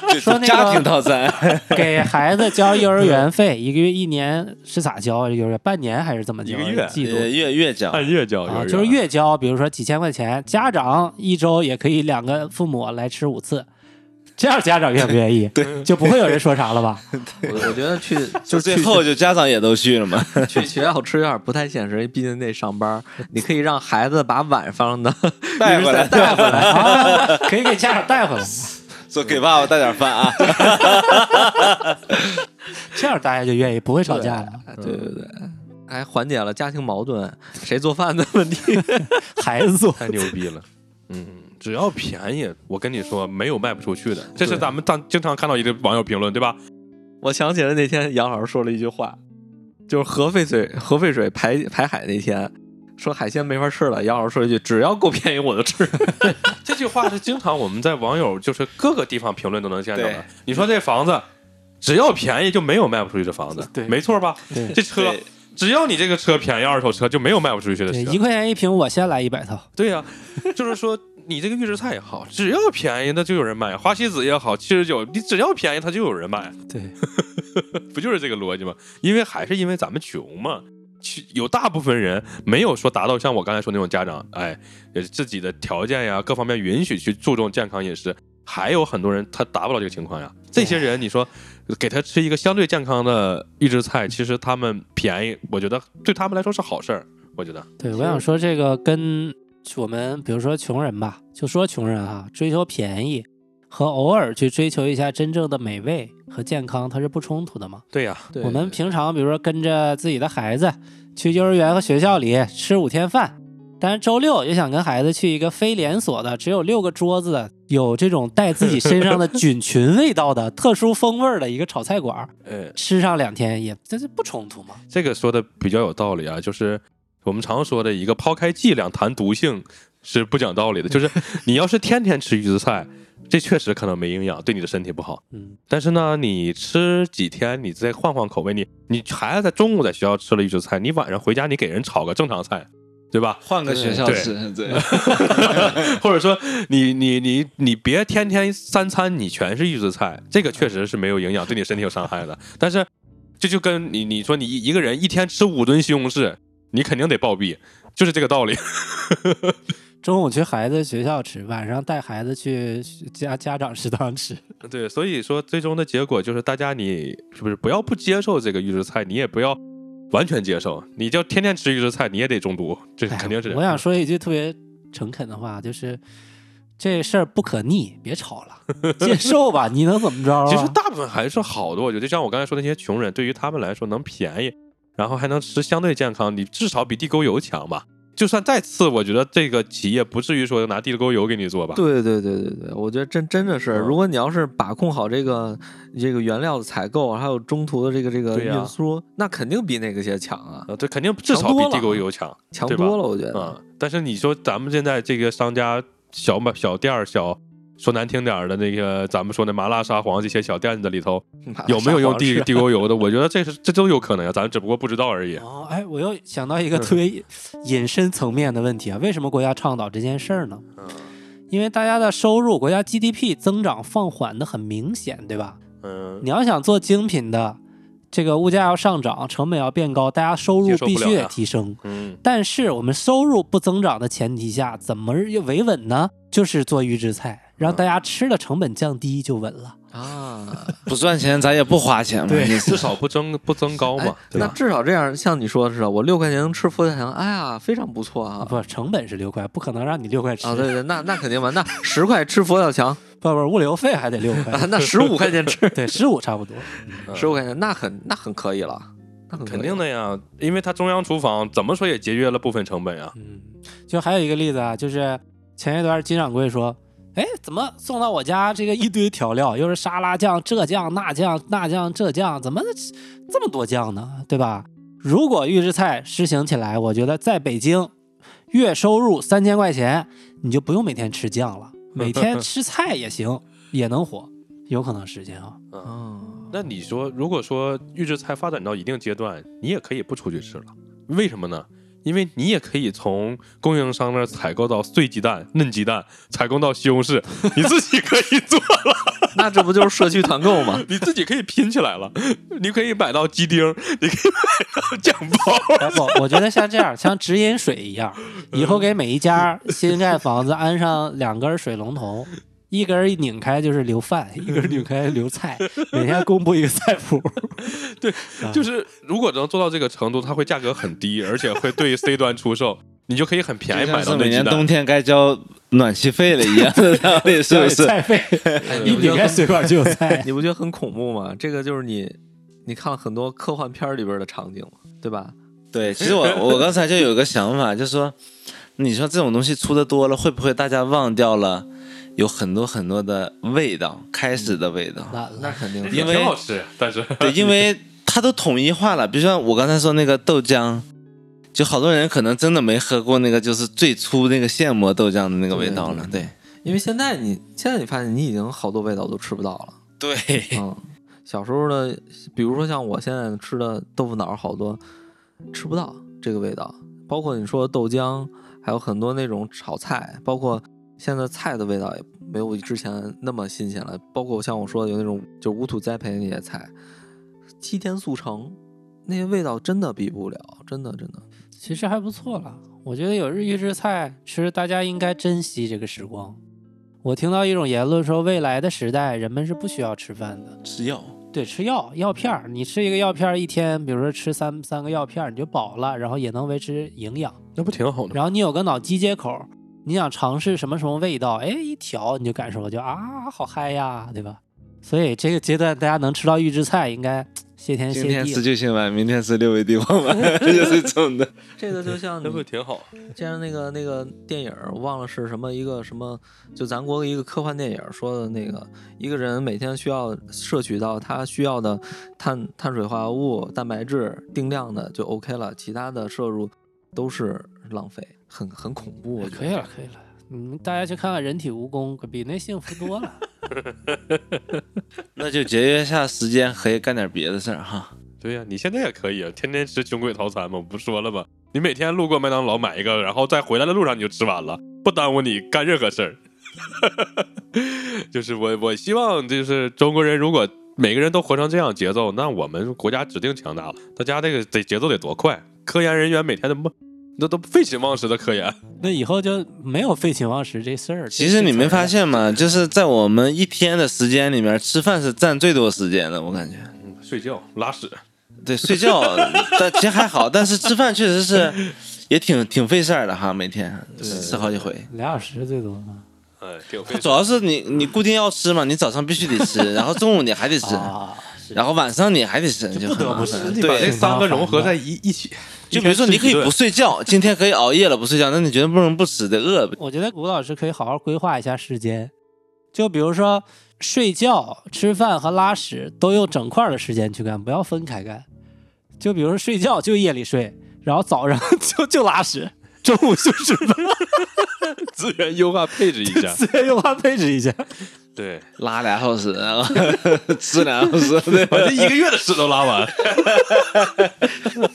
不说那家庭个套餐，给孩子交幼儿园费，一个月一年是咋交啊？幼儿园半年还是怎么交啊？一个月。季度呃月月交，按月交就是月交，比如说几千块钱，家长一周也可以两个父母来吃五次，这样家长愿不愿意？对，就不会有人说啥了吧？我我觉得去 就最后就家长也都去了嘛。去学校吃有点不太现实，毕竟得上班。你可以让孩子把晚上的带回来带回来。啊，可以给家长带回来，说给爸爸带点饭啊，这样大家就愿意，不会吵架了。对对对，还缓解了家庭矛盾，谁做饭的问题。孩子做，太牛逼了。嗯，只要便宜，我跟你说，没有卖不出去的。这是咱们当经常看到一个网友评论，对吧？我想起来那天杨老师说了一句话，就是核废水核废水排排海那天，说海鲜没法吃了。杨老师说一句：“只要够便宜我就吃。这句话是经常我们在网友就是各个地方评论都能见到的。你说这房子只要便宜就没有卖不出去的房子，对没错吧？这车只要你这个车便宜，二手车就没有卖不出去的一。块钱一瓶，我先来一百套。对呀、就是说你这个预制菜也好，只要便宜那就有人买；花西子也好，七十九，你只要便宜它就有人买，对，不就是这个逻辑吗？因为还是因为咱们穷嘛。其有大部分人没有说达到像我刚才说那种家长，哎，自己的条件呀，各方面允许去注重健康饮食，还有很多人他达不到这个情况呀。这些人，你说给他吃一个相对健康的预制菜，其实他们便宜，我觉得对他们来说是好事儿。我觉得，对，我想说这个跟我们比如说穷人吧，就说穷人哈，追求便宜和偶尔去追求一下真正的美味和健康，它是不冲突的嘛。对呀、对”我们平常比如说跟着自己的孩子去幼儿园和学校里吃五天饭，但是周六也想跟孩子去一个非连锁的，只有六个桌子的，有这种带自己身上的菌 群味道的特殊风味儿的一个炒菜馆儿，呃，吃上两天也这是不冲突嘛？这个说的比较有道理啊，就是我们常说的一个抛开剂量谈毒性是不讲道理的，就是你要是天天吃预制菜，这确实可能没营养，对你的身体不好。嗯，但是呢，你吃几天，你再换换口味，你你孩子在中午在学校吃了预制菜，你晚上回家你给人炒个正常菜，对吧？换个学校对吃，对，或者说你你你你别天天三餐你全是预制菜，这个确实是没有营养，对你身体有伤害的。但是这就跟你你说你一个人一天吃五吨西红柿，你肯定得暴毙，就是这个道理。中午去孩子学校吃，晚上带孩子去家家长食堂吃。对，所以说最终的结果就是大家你是不是不要不接受这个预制菜，你也不要完全接受，你就天天吃预制菜，你也得中毒，这哎肯定是。我想说一句特别诚恳的话，就是这事儿不可逆，别吵了，接受吧，你能怎么着啊？其实大部分还是好的，我觉得就像我刚才说那些穷人，对于他们来说能便宜，然后还能吃相对健康，你至少比地沟油强吧。就算再次，我觉得这个企业不至于说拿地沟油给你做吧。对对对对对，我觉得真真的是，嗯如果你要是把控好这个这个原料的采购，还有中途的这个这个运输，那肯定比那个些强啊，呃，这肯定至少比地沟油强，强多了，我觉得。嗯。但是你说咱们现在这个商家小买小店儿小。说难听点儿的那个，咱们说那麻辣沙皇这些小店子里头有没有用地 地沟油的？我觉得这是这都有可能呀，咱只不过不知道而已。哦，哎，我又想到一个特别引申层面的问题啊，为什么国家倡导这件事儿呢？嗯因为大家的收入，国家 GDP 增长放缓的很明显，对吧？嗯，你要想做精品的，这个物价要上涨，成本要变高，大家收入必须得提升。嗯，但是我们收入不增长的前提下，怎么维稳呢？就是做预制菜，让大家吃的成本降低就稳了。啊，不赚钱咱也不花钱嘛，对你至少不增不增高嘛 哎，那？至少这样，像你说的似的，我六块钱能吃佛跳墙，哎呀，非常不错啊。不，成本是六块，不可能让你六块吃。啊，对对，那那肯定嘛，那十块吃佛跳墙不不，物流费还得六块。啊，那十五块钱吃对，十五差不多。十五块钱，那很那很可以了，那很肯定的呀，因为它中央厨房怎么说也节约了部分成本呀。嗯，就还有一个例子啊，就是前一段金掌柜说，哎，怎么送到我家这个一堆调料，又是沙拉酱、这酱、那酱、那酱、这酱，怎么这么多酱呢？对吧？如果预制菜实行起来，我觉得在北京，月收入三千块钱，你就不用每天吃酱了，每天 吃菜也行，也能火，有可能实现啊。嗯，那你说，如果说预制菜发展到一定阶段，你也可以不出去吃了，为什么呢？因为你也可以从供应商那儿采购到碎鸡蛋、嫩鸡蛋，采购到西红柿，你自己可以做了，那这不就是社区团购吗？你自己可以拼起来了，你可以买到鸡丁，你可以买到酱包。哎不，我觉得像这样，像直饮水一样，以后给每一家新盖房子安上两根水龙头，一根儿一拧开就是留饭，一根儿拧开留菜，每天公布一个菜谱。对，就是如果能做到这个程度，它会价格很低，而且会对 C 端出售，你就可以很便宜买像是每年到那鸡蛋。冬天该交暖气费了一样的道理，是不是？菜费，一拧开水管就有菜。你不觉得很恐怖吗？这个就是你，你看了很多科幻片儿里边的场景嘛，对吧？对，其实我我刚才就有个想法，就是说，你说这种东西出的多了，会不会大家忘掉了有很多很多的味道，开始的味道？懒了，那肯定是因为挺好吃，但是对，因为它都统一化了。比如说我刚才说那个豆浆，就好多人可能真的没喝过那个就是最初那个现磨豆浆的那个味道了。对因为现在你现在你发现你已经好多味道都吃不到了。对，嗯，小时候的，比如说像我现在吃的豆腐脑，好多吃不到这个味道。包括你说的豆浆，还有很多那种炒菜，包括现在菜的味道也没有之前那么新鲜了。包括像我说的有那种就无土栽培那些菜，七天速成，那些味道真的比不了，真的真的。其实还不错了。我觉得有日预制菜吃，大家应该珍惜这个时光。我听到一种言论说，未来的时代人们是不需要吃饭的，吃药。对，吃药药片儿，你吃一个药片儿，一天，比如说吃三三个药片儿，你就饱了，然后也能维持营养。那不挺好的吗？然后你有个脑机接口，你想尝试什么什么味道，哎，一调你就感受了就啊，好嗨呀，对吧？所以这个阶段大家能吃到预制菜，应该谢天谢地今天吃地了。救心丸，明天吃六味地黄丸，就是这种的。这个就像那你不挺好？就像那个那个电影，我忘了是什么一个什么，就咱国一个科幻电影说的那个，一个人每天需要摄取到他需要的碳碳水化合物、蛋白质定量的就 OK 了，其他的摄入都是浪费，很很恐怖。我觉得可以了，可以了。嗯，大家去看看人体蜈蚣，比那幸福多了。那就节约一下时间，可以干点别的事儿哈。对呀、你现在也可以啊，天天吃穷鬼套餐嘛，我不说了吗？你每天路过麦当劳买一个，然后在回来的路上你就吃完了，不耽误你干任何事儿。就是我，我希望就是中国人如果每个人都活成这样节奏，那我们国家指定强大了。大家这个得节奏得多快，科研人员每天的梦那都废寝忘食的科研。那以后就没有废寝忘食这事儿。其实你没发现吗？就是在我们一天的时间里面，吃饭是占最多时间的，我感觉。睡觉、拉屎，对，睡觉，但其实还好，但是吃饭确实是也挺挺费事儿的哈，每天吃好几回。俩小时最多嘛。哎，挺费它主要是你你固定要吃嘛，你早上必须得吃，然后中午你还得吃，啊，然后晚上你还得吃，就不得不吃你把这对，三个融合在一一起。就比如说你可以不睡觉，今天可以熬夜了不睡觉，那你觉得不能不死得饿。我觉得谷老师可以好好规划一下时间，就比如说睡觉、吃饭和拉屎都用整块儿的时间去干，不要分开干。就比如说睡觉就夜里睡，然后早上 就就拉屎，中午就 吃饭，资源优化配置一下。资源优化配置一下。对，拉俩小时，然后 吃俩小时，对这一个月的屎都拉完。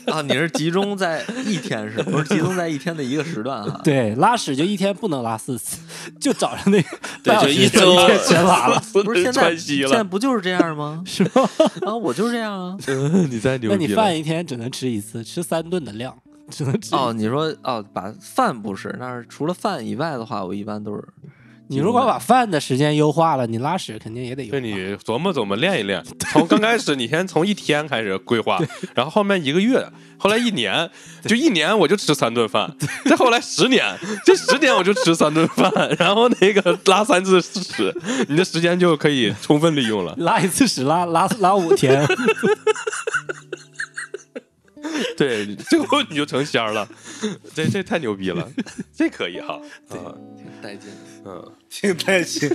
啊，你是集中在一天是不是集中在一天的一个时段哈？对，拉屎就一天不能拉四次，就早上那个半小时就一周全拉了，不是现在现在。不就是这样吗？是吗？啊，我就是这样啊。你再牛那你饭一天只能吃一次，吃三顿的量，只能吃。哦，你说哦，把饭不是，那是除了饭以外的话，我一般都是你如果把饭的时间优化了，你拉屎肯定也得优化。对你琢磨琢磨，练一练。从刚开始，你先从一天开始规划，然后后面一个月，后来一年，就一年我就吃三顿饭，再后来十年，这十年我就吃三顿饭，然后那个拉三次屎，你的时间就可以充分利用了。拉一次屎拉拉拉五天，对，最后你就成仙儿了，这这太牛逼了，这可以哈，啊，挺带劲。嗯，挺带劲。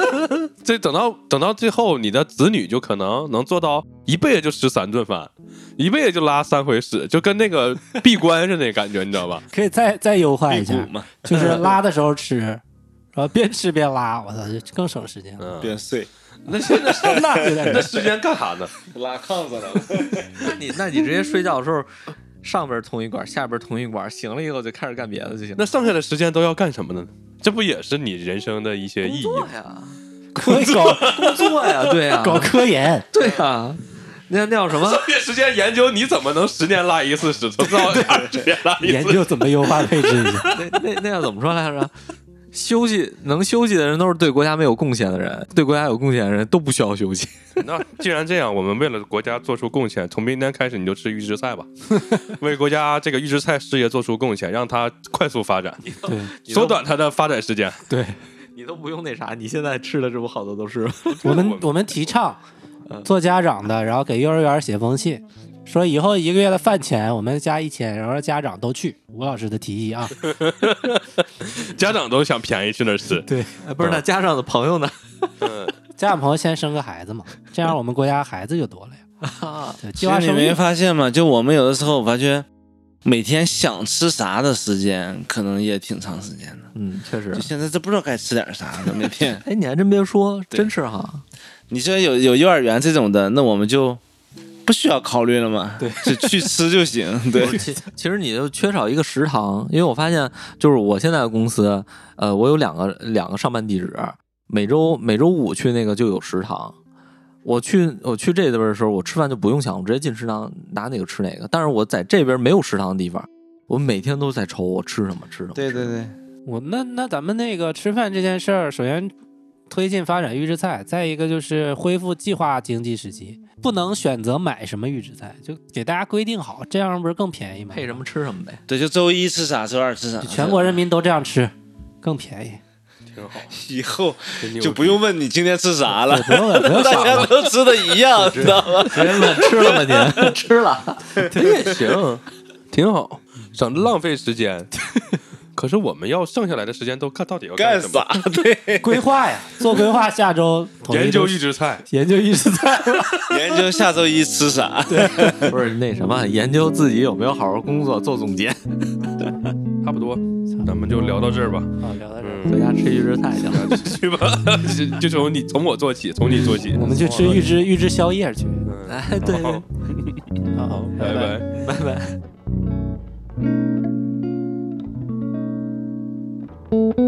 这等到等到最后，你的子女就可能能做到一辈子就吃三顿饭，一辈子就拉三回屎，就跟那个闭关似的那感觉，你知道吧？可以再再优化一下，嘛，就是拉的时候吃，然后边吃边拉，我操，就更省时间了。嗯，边碎，那现在那那时间干啥呢？拉炕子了。那你那你直接睡觉的时候，上边通一管，下边通一管，醒了以后就开始干别的就行。那剩下的时间都要干什么呢？这不也是你人生的一些意义吗？工作呀，可以搞工作呀，对呀，搞科研，对呀，那那叫什么？剩下时间研究你怎么能十年拉一次屎，至少二十年拉一次。研究怎么优化配置 一下。那那那要怎么说来着？休息能休息的人都是对国家没有贡献的人，对国家有贡献的人都不需要休息。那既然这样，我们为了国家做出贡献，从明天开始你就吃预制菜吧，为国家这个预制菜事业做出贡献，让它快速发展，对缩短它的发展时间。对，你都不用那啥，你现在吃的这不好多都是。我们我们提倡做家长的，然后给幼儿园写封信，说以后一个月的饭钱我们加一千，然后家长都去。吴老师的提议啊，家长都想便宜去那儿吃，对，哎不是，那家长的朋友呢？家长朋友先生个孩子嘛，这样我们国家孩子就多了呀。对，计其实你没发现吗？就我们有的时候，我发觉每天想吃啥的时间，可能也挺长时间的。嗯，确实就。现在这不知道该吃点啥了，每天。哎，你还真别说，真是哈。你说有有幼儿园这种的，那我们就不需要考虑了嘛？对，就去吃就行。对，其其实你就缺少一个食堂，因为我发现，就是我现在的公司，呃，我有两个两个上班地址，每周每周五去那个就有食堂。我去我去这边的时候，我吃饭就不用想，我直接进食堂拿哪个吃哪个。但是我在这边没有食堂的地方，我每天都在愁我吃什么吃什么。对对对，我那那咱们那个吃饭这件事儿，首先推进发展预制菜，再一个就是恢复计划经济时期，不能选择买什么预制菜，就给大家规定好，这样不是更便宜吗？配什么吃什么呗。对，就周一吃啥，周二吃啥，全国人民都这样吃，更便宜。挺好，以后就不用问你今天吃啥了对，，不用不用大家。都吃的一样，知道吗？吃了吗您？吃了。这也行，挺好，省得浪费时间。可是我们要剩下来的时间都看到底要什么？干啥？对，规划呀，做规划，下周研究预制菜，研究预制菜。研究下周一吃啥。对不是那什么，研究自己有没有好好工作，做总结，差不多，咱们就聊到这儿吧。啊，聊到这儿，回家吃预制菜去了。去吧，就就从你从我做起，从你做起。我们去吃预制预制宵夜去。嗯哎，对好对，好，拜拜。拜拜。Thank you.